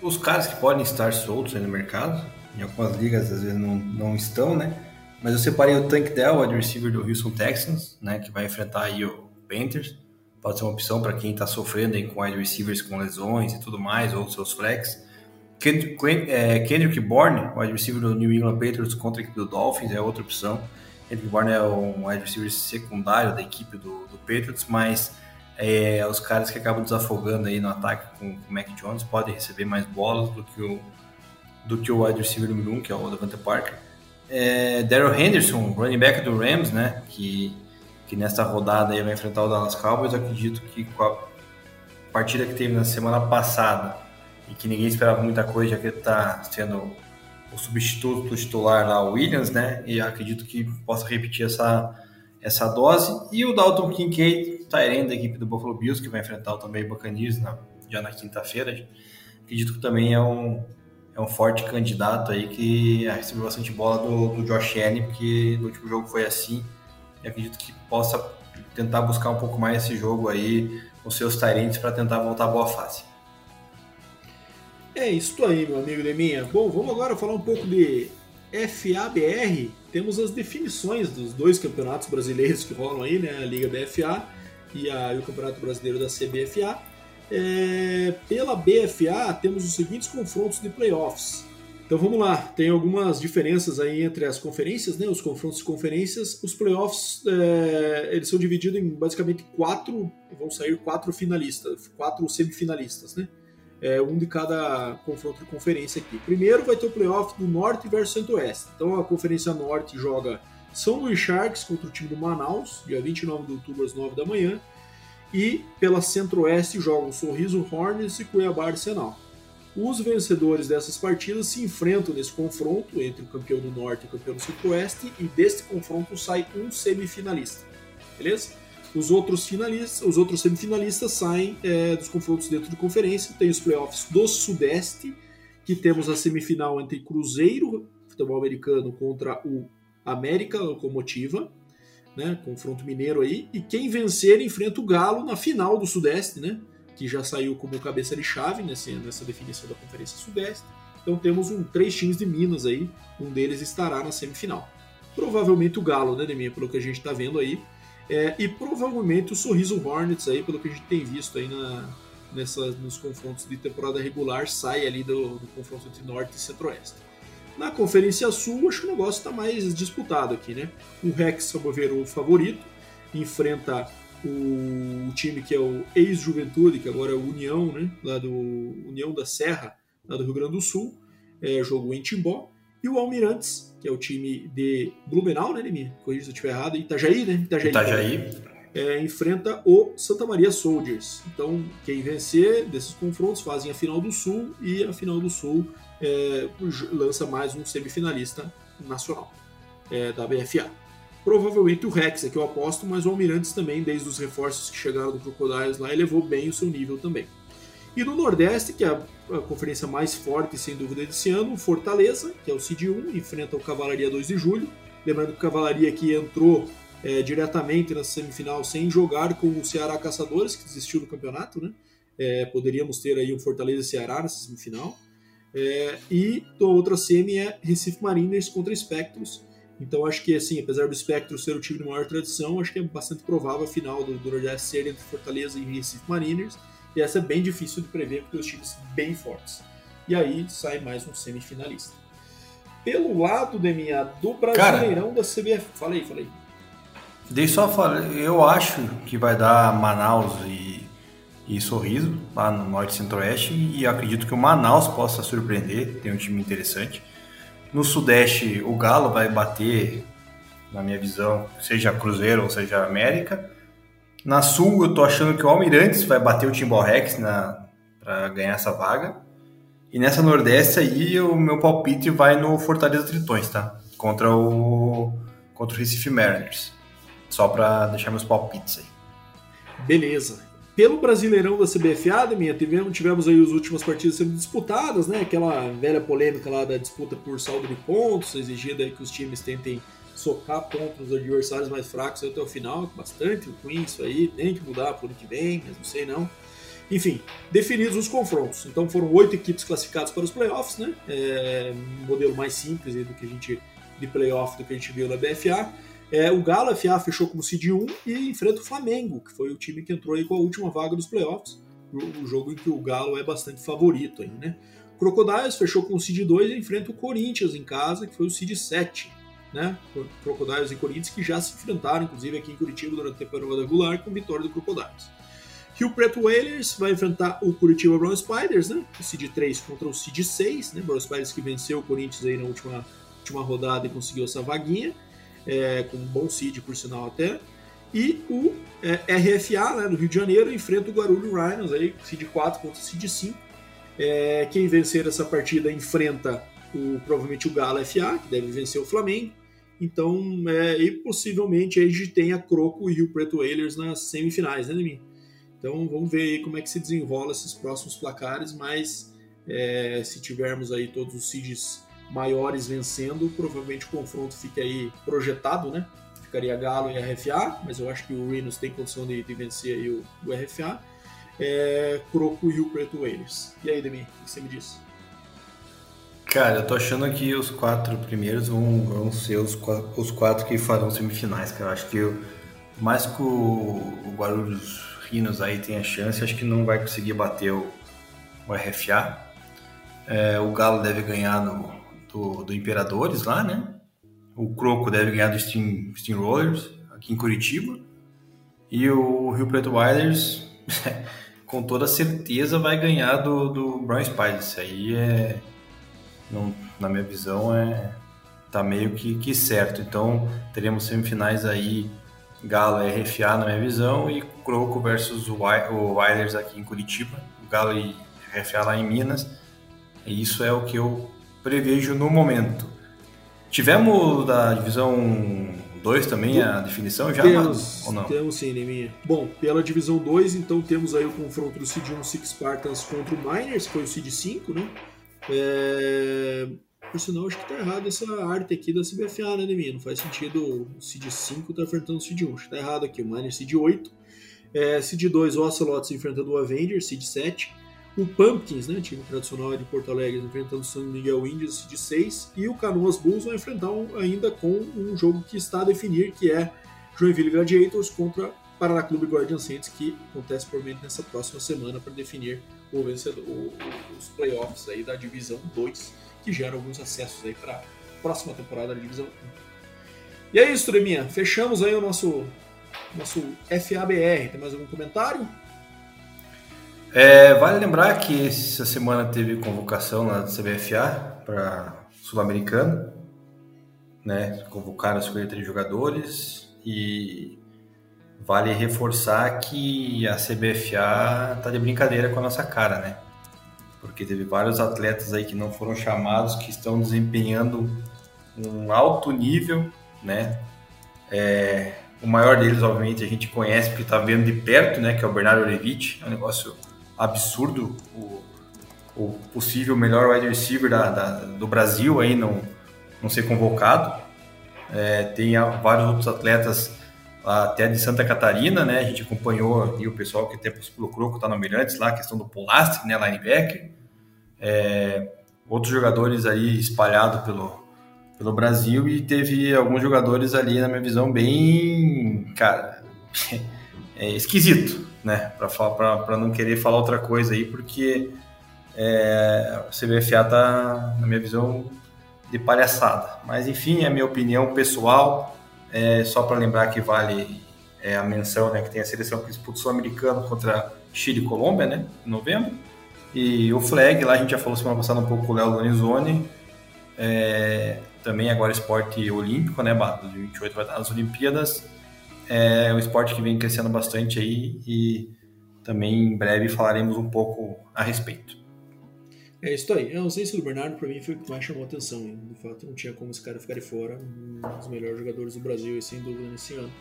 os caras que podem estar soltos aí no mercado, em algumas ligas às vezes não, não estão, né? Mas eu separei o Tank Dell, wide receiver do Houston Texans, né? Que vai enfrentar aí o Panthers. Pode ser uma opção para quem está sofrendo aí com wide receivers com lesões e tudo mais, ou seus flex. Kendrick, é, Kendrick Bourne, wide receiver do New England Patriots contra a equipe do Dolphins, é outra opção. Kendrick Bourne é um receiver secundário da equipe do, do Patriots, mas é, os caras que acabam desafogando aí no ataque com, o Mac Jones podem receber mais bolas do que o do que o wide receiver número 1, um, que é o Devante Parker. É, Daryl Henderson, running back do Rams, né, que, que nesta rodada aí vai enfrentar o Dallas Cowboys, acredito que com a partida que teve na semana passada e que ninguém esperava muita coisa, já que ele está sendo o substituto titular lá, o Williams, né, e acredito que possa repetir essa, essa dose. E o Dalton Kincaid Tyrene da equipe do Buffalo Bills, que vai enfrentar o também Buccaneers na, já na quinta-feira. Acredito que também é um, é um forte candidato aí que recebeu bastante bola do, do Josh Allen, porque no último jogo foi assim. E acredito que possa tentar buscar um pouco mais esse jogo aí com seus Tyrants para tentar voltar à boa fase. É isso aí, meu amigo Deminha. Bom, vamos agora falar um pouco de FABR. Temos as definições dos dois campeonatos brasileiros que rolam aí, né? A Liga BFA e, a, e o Campeonato Brasileiro da CBFA. É, pela BFA, temos os seguintes confrontos de playoffs. Então vamos lá, tem algumas diferenças aí entre as conferências, né? Os confrontos de conferências, os playoffs, é, eles são divididos em basicamente quatro, vão sair quatro finalistas, quatro semifinalistas, né? É, um de cada confronto de conferência aqui. Primeiro vai ter o playoff do Norte versus Centro-Oeste. Então a Conferência Norte joga são Luís Sharks contra o time do Manaus, dia 29 de outubro às 9 da manhã. E pela Centro-Oeste jogam Sorriso Hornets e Cuiabá Arsenal. Os vencedores dessas partidas se enfrentam nesse confronto entre o campeão do Norte e o campeão do Centro-Oeste, e deste confronto sai um semifinalista. Beleza? Os outros finalistas, os outros semifinalistas saem é, dos confrontos dentro de conferência. Tem os playoffs do Sudeste, que temos a semifinal entre Cruzeiro, futebol americano, contra o América Locomotiva, né, confronto mineiro aí, e quem vencer enfrenta o Galo na final do Sudeste, né, que já saiu como cabeça de chave nessa, nessa definição da Conferência Sudeste. Então temos um, três times de Minas aí, um deles estará na semifinal. Provavelmente o Galo, né, Deminha, pelo que a gente está vendo aí, é, e provavelmente o Sorriso Hornets aí, pelo que a gente tem visto aí na, nessa, nos confrontos de temporada regular, sai ali do, do confronto entre Norte e Centro-Oeste. Na Conferência Sul, acho que o negócio está mais disputado aqui, né? O Rex, ver o favorito, enfrenta o, time que é o ex-Juventude, que agora é o União, né? Lá do União da Serra, lá do Rio Grande do Sul, é, jogou em Timbó. E o Almirantes, que é o time de Blumenau, né, Lemir? Corrija se eu estiver errado. Itajaí, né? Itajaí. Itajaí. É, enfrenta o Santa Maria Soldiers. Então, quem vencer desses confrontos fazem a final do Sul e a final do Sul é, lança mais um semifinalista nacional é, da BFA. Provavelmente o Rex é que eu aposto, mas o Almirantes também, desde os reforços que chegaram do Crocodiles lá, elevou bem o seu nível também. E no Nordeste, que é a, conferência mais forte, sem dúvida, desse ano, o Fortaleza, que é o Cid 1, enfrenta o Cavalaria 2 de julho. Lembrando que o Cavalaria aqui entrou é, diretamente na semifinal sem jogar com o Ceará Caçadores, que desistiu do campeonato, né? É, poderíamos ter aí um Fortaleza Ceará nessa semifinal. É, e a outra semi é Recife Mariners contra Spectros. Então acho que, assim, apesar do Spectro ser o time de maior tradição, acho que é bastante provável a final do, do Nordeste ser entre Fortaleza e Recife Mariners. E essa é bem difícil de prever, porque os times bem fortes. E aí sai mais um semifinalista. Pelo lado, Deminha, do Brasileirão Cara, da CBF. Falei, falei. Dei só falar, eu acho que vai dar Manaus e, e Sorriso lá no Norte Centro-Oeste e acredito que o Manaus possa surpreender, tem um time interessante. No Sudeste, o Galo vai bater, na minha visão, seja Cruzeiro ou seja América. Na Sul, eu tô achando que o Almirantes vai bater o Timbal Rex na para ganhar essa vaga. E nessa Nordeste aí, o meu palpite vai no Fortaleza Tritões, tá? Contra o contra o Recife Mariners. Só para deixar meus palpites aí. Beleza. Pelo Brasileirão da CBFA, Deminha, tivemos, tivemos aí as últimas partidas sendo disputadas, né? Aquela velha polêmica lá da disputa por saldo de pontos, exigida que os times tentem socar pontos nos adversários mais fracos até o final, bastante com isso aí, tem que mudar por ano que vem, mas não sei não. Enfim, definidos os confrontos. Então foram oito equipes classificadas para os playoffs, né? É um modelo mais simples do que a gente de playoff do que a gente viu na BFA. É, o Galo FA fechou como seed 1 e enfrenta o Flamengo, que foi o time que entrou aí com a última vaga dos playoffs. O jogo em que o Galo é bastante favorito aí, né? O Crocodiles fechou com o seed 2 e enfrenta o Corinthians em casa, que foi o seed 7. Né? Crocodiles e Corinthians que já se enfrentaram, inclusive aqui em Curitiba durante a temporada regular, com vitória do Crocodiles. Rio Preto Whalers vai enfrentar o Curitiba Brown Spiders, né? O seed 3 contra o seed 6, né? Brown Spiders que venceu o Corinthians aí na última, última rodada e conseguiu essa vaguinha é, com um bom seed, por sinal até. E o é, RFA, né, do Rio de Janeiro, enfrenta o Guarulhos Rhinos, aí, seed 4 contra seed 5. É, quem vencer essa partida enfrenta o, provavelmente o Galo FA, que deve vencer o Flamengo. Então, é, e possivelmente a gente tem a Croco e Rio Preto Whalers nas semifinais, né, Demi? Então, vamos ver aí como é que se desenrola esses próximos placares, mas é, se tivermos aí todos os seeds maiores vencendo, provavelmente o confronto fica aí projetado, né? Ficaria Galo e RFA, mas eu acho que o Rhinos tem condição de, de vencer aí o, o RFA. É, Croco e o Preto Whalers. E aí, Demi, o que você me diz? Cara, eu tô achando que os quatro primeiros vão, vão ser os, os quatro que farão semifinais, cara. Eu acho que mais que o, o Guarulhos Rhinos aí tem a chance, acho que não vai conseguir bater o, o RFA. É, o Galo deve ganhar no, do, do Imperadores lá, né? O Croco deve ganhar do Steam, Steam Rollers aqui em Curitiba. E o Rio Preto Wilders, com toda certeza, vai ganhar do, do Brown Spiders. Isso aí é, não, na minha visão, é tá meio que, que certo. Então, teremos semifinais aí, Galo e RFA na minha visão, e Croco versus o, Wilders aqui em Curitiba, o Galo e RFA lá em Minas. E isso é o que eu prevejo no momento. Tivemos da divisão 2 também a definição já? Temos, ou não? temos sim, Neminha. Bom, pela divisão 2, então temos aí o confronto do Seed 1 Six Spartans contra o Miners, que foi o Seed 5, né? É... Por sinal, acho que tá errado essa arte aqui da CBFA, né, Neminha? Não faz sentido o Seed 5 tá enfrentando o Seed 1. Acho que tá errado aqui. O Miners Seed 8. É, Seed 2, o Ocelots enfrentando o Avenger, Seed 7 o Pumpkins, né, time tradicional de Porto Alegre, enfrentando o São Miguel Indians de 6, e o Canoas Bulls vão enfrentar um, ainda com um jogo que está a definir, que é Joinville Gladiators contra Paraná Clube Guardian Saints, que acontece provavelmente nessa próxima semana para definir o vencedor, os playoffs aí da Divisão 2, que gera alguns acessos aí para a próxima temporada da Divisão 1. E é isso, Treminha. Fechamos aí o nosso, nosso FABR. Tem mais algum comentário? É, vale lembrar que essa semana teve convocação na CBFA para Sul-Americano, né? Convocaram 53 jogadores e vale reforçar que a CBFA tá de brincadeira com a nossa cara, né? Porque teve vários atletas aí que não foram chamados que estão desempenhando um alto nível, né? É, o maior deles, obviamente, a gente conhece porque está vendo de perto, né? Que é o Bernardo Levite, é um negócio absurdo o, o possível melhor wide receiver da, da, do Brasil aí não, não ser convocado. É, tem vários outros atletas até de Santa Catarina, né? A gente acompanhou e o pessoal que tem pelo Croco tá no Mirantes lá, a questão do Polastic, né? Linebacker. É, outros jogadores aí espalhados pelo, pelo Brasil e teve alguns jogadores ali, na minha visão, bem, cara, é esquisito, né? Para não querer falar outra coisa aí, porque é, o CBFA tá, na minha visão, de palhaçada. Mas enfim, é a minha opinião pessoal. É, só para lembrar que vale é, a menção, né, que tem a seleção que disputa o Sul-Americano contra Chile e Colômbia, né, em novembro. E o flag, lá a gente já falou semana passada um pouco com o Léo Donizoni, é, também agora esporte olímpico, né, 2028 vai estar nas Olimpíadas. É um esporte que vem crescendo bastante aí e também em breve falaremos um pouco a respeito. É isso aí. A ausência do Bernardo para mim foi o que mais chamou a atenção. De fato, não tinha como esse cara ficar de fora. Um dos melhores jogadores do Brasil, sem dúvida, nesse ano.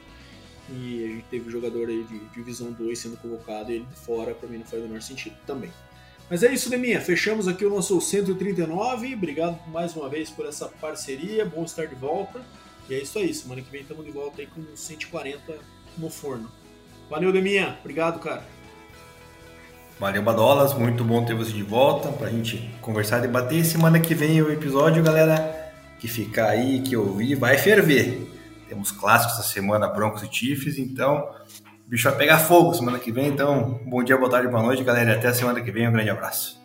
E a gente teve jogador aí de divisão 2 sendo convocado e ele de fora, para mim não faz o menor sentido também. Mas é isso, Deminha. Fechamos aqui o nosso 139. Obrigado mais uma vez por essa parceria. Bom estar de volta. E é isso aí. Semana que vem estamos de volta aí com 140 no forno. Valeu, Deminha. Obrigado, cara. Valeu, Badolas. Muito bom ter você de volta para a gente conversar, debater. Semana que vem o episódio, galera, que ficar aí, que ouvir, vai ferver. Temos clássicos essa semana, Broncos e Chiefs, então o bicho vai pegar fogo semana que vem. Então, bom dia, boa tarde, boa noite, galera. Até a semana que vem. Um grande abraço.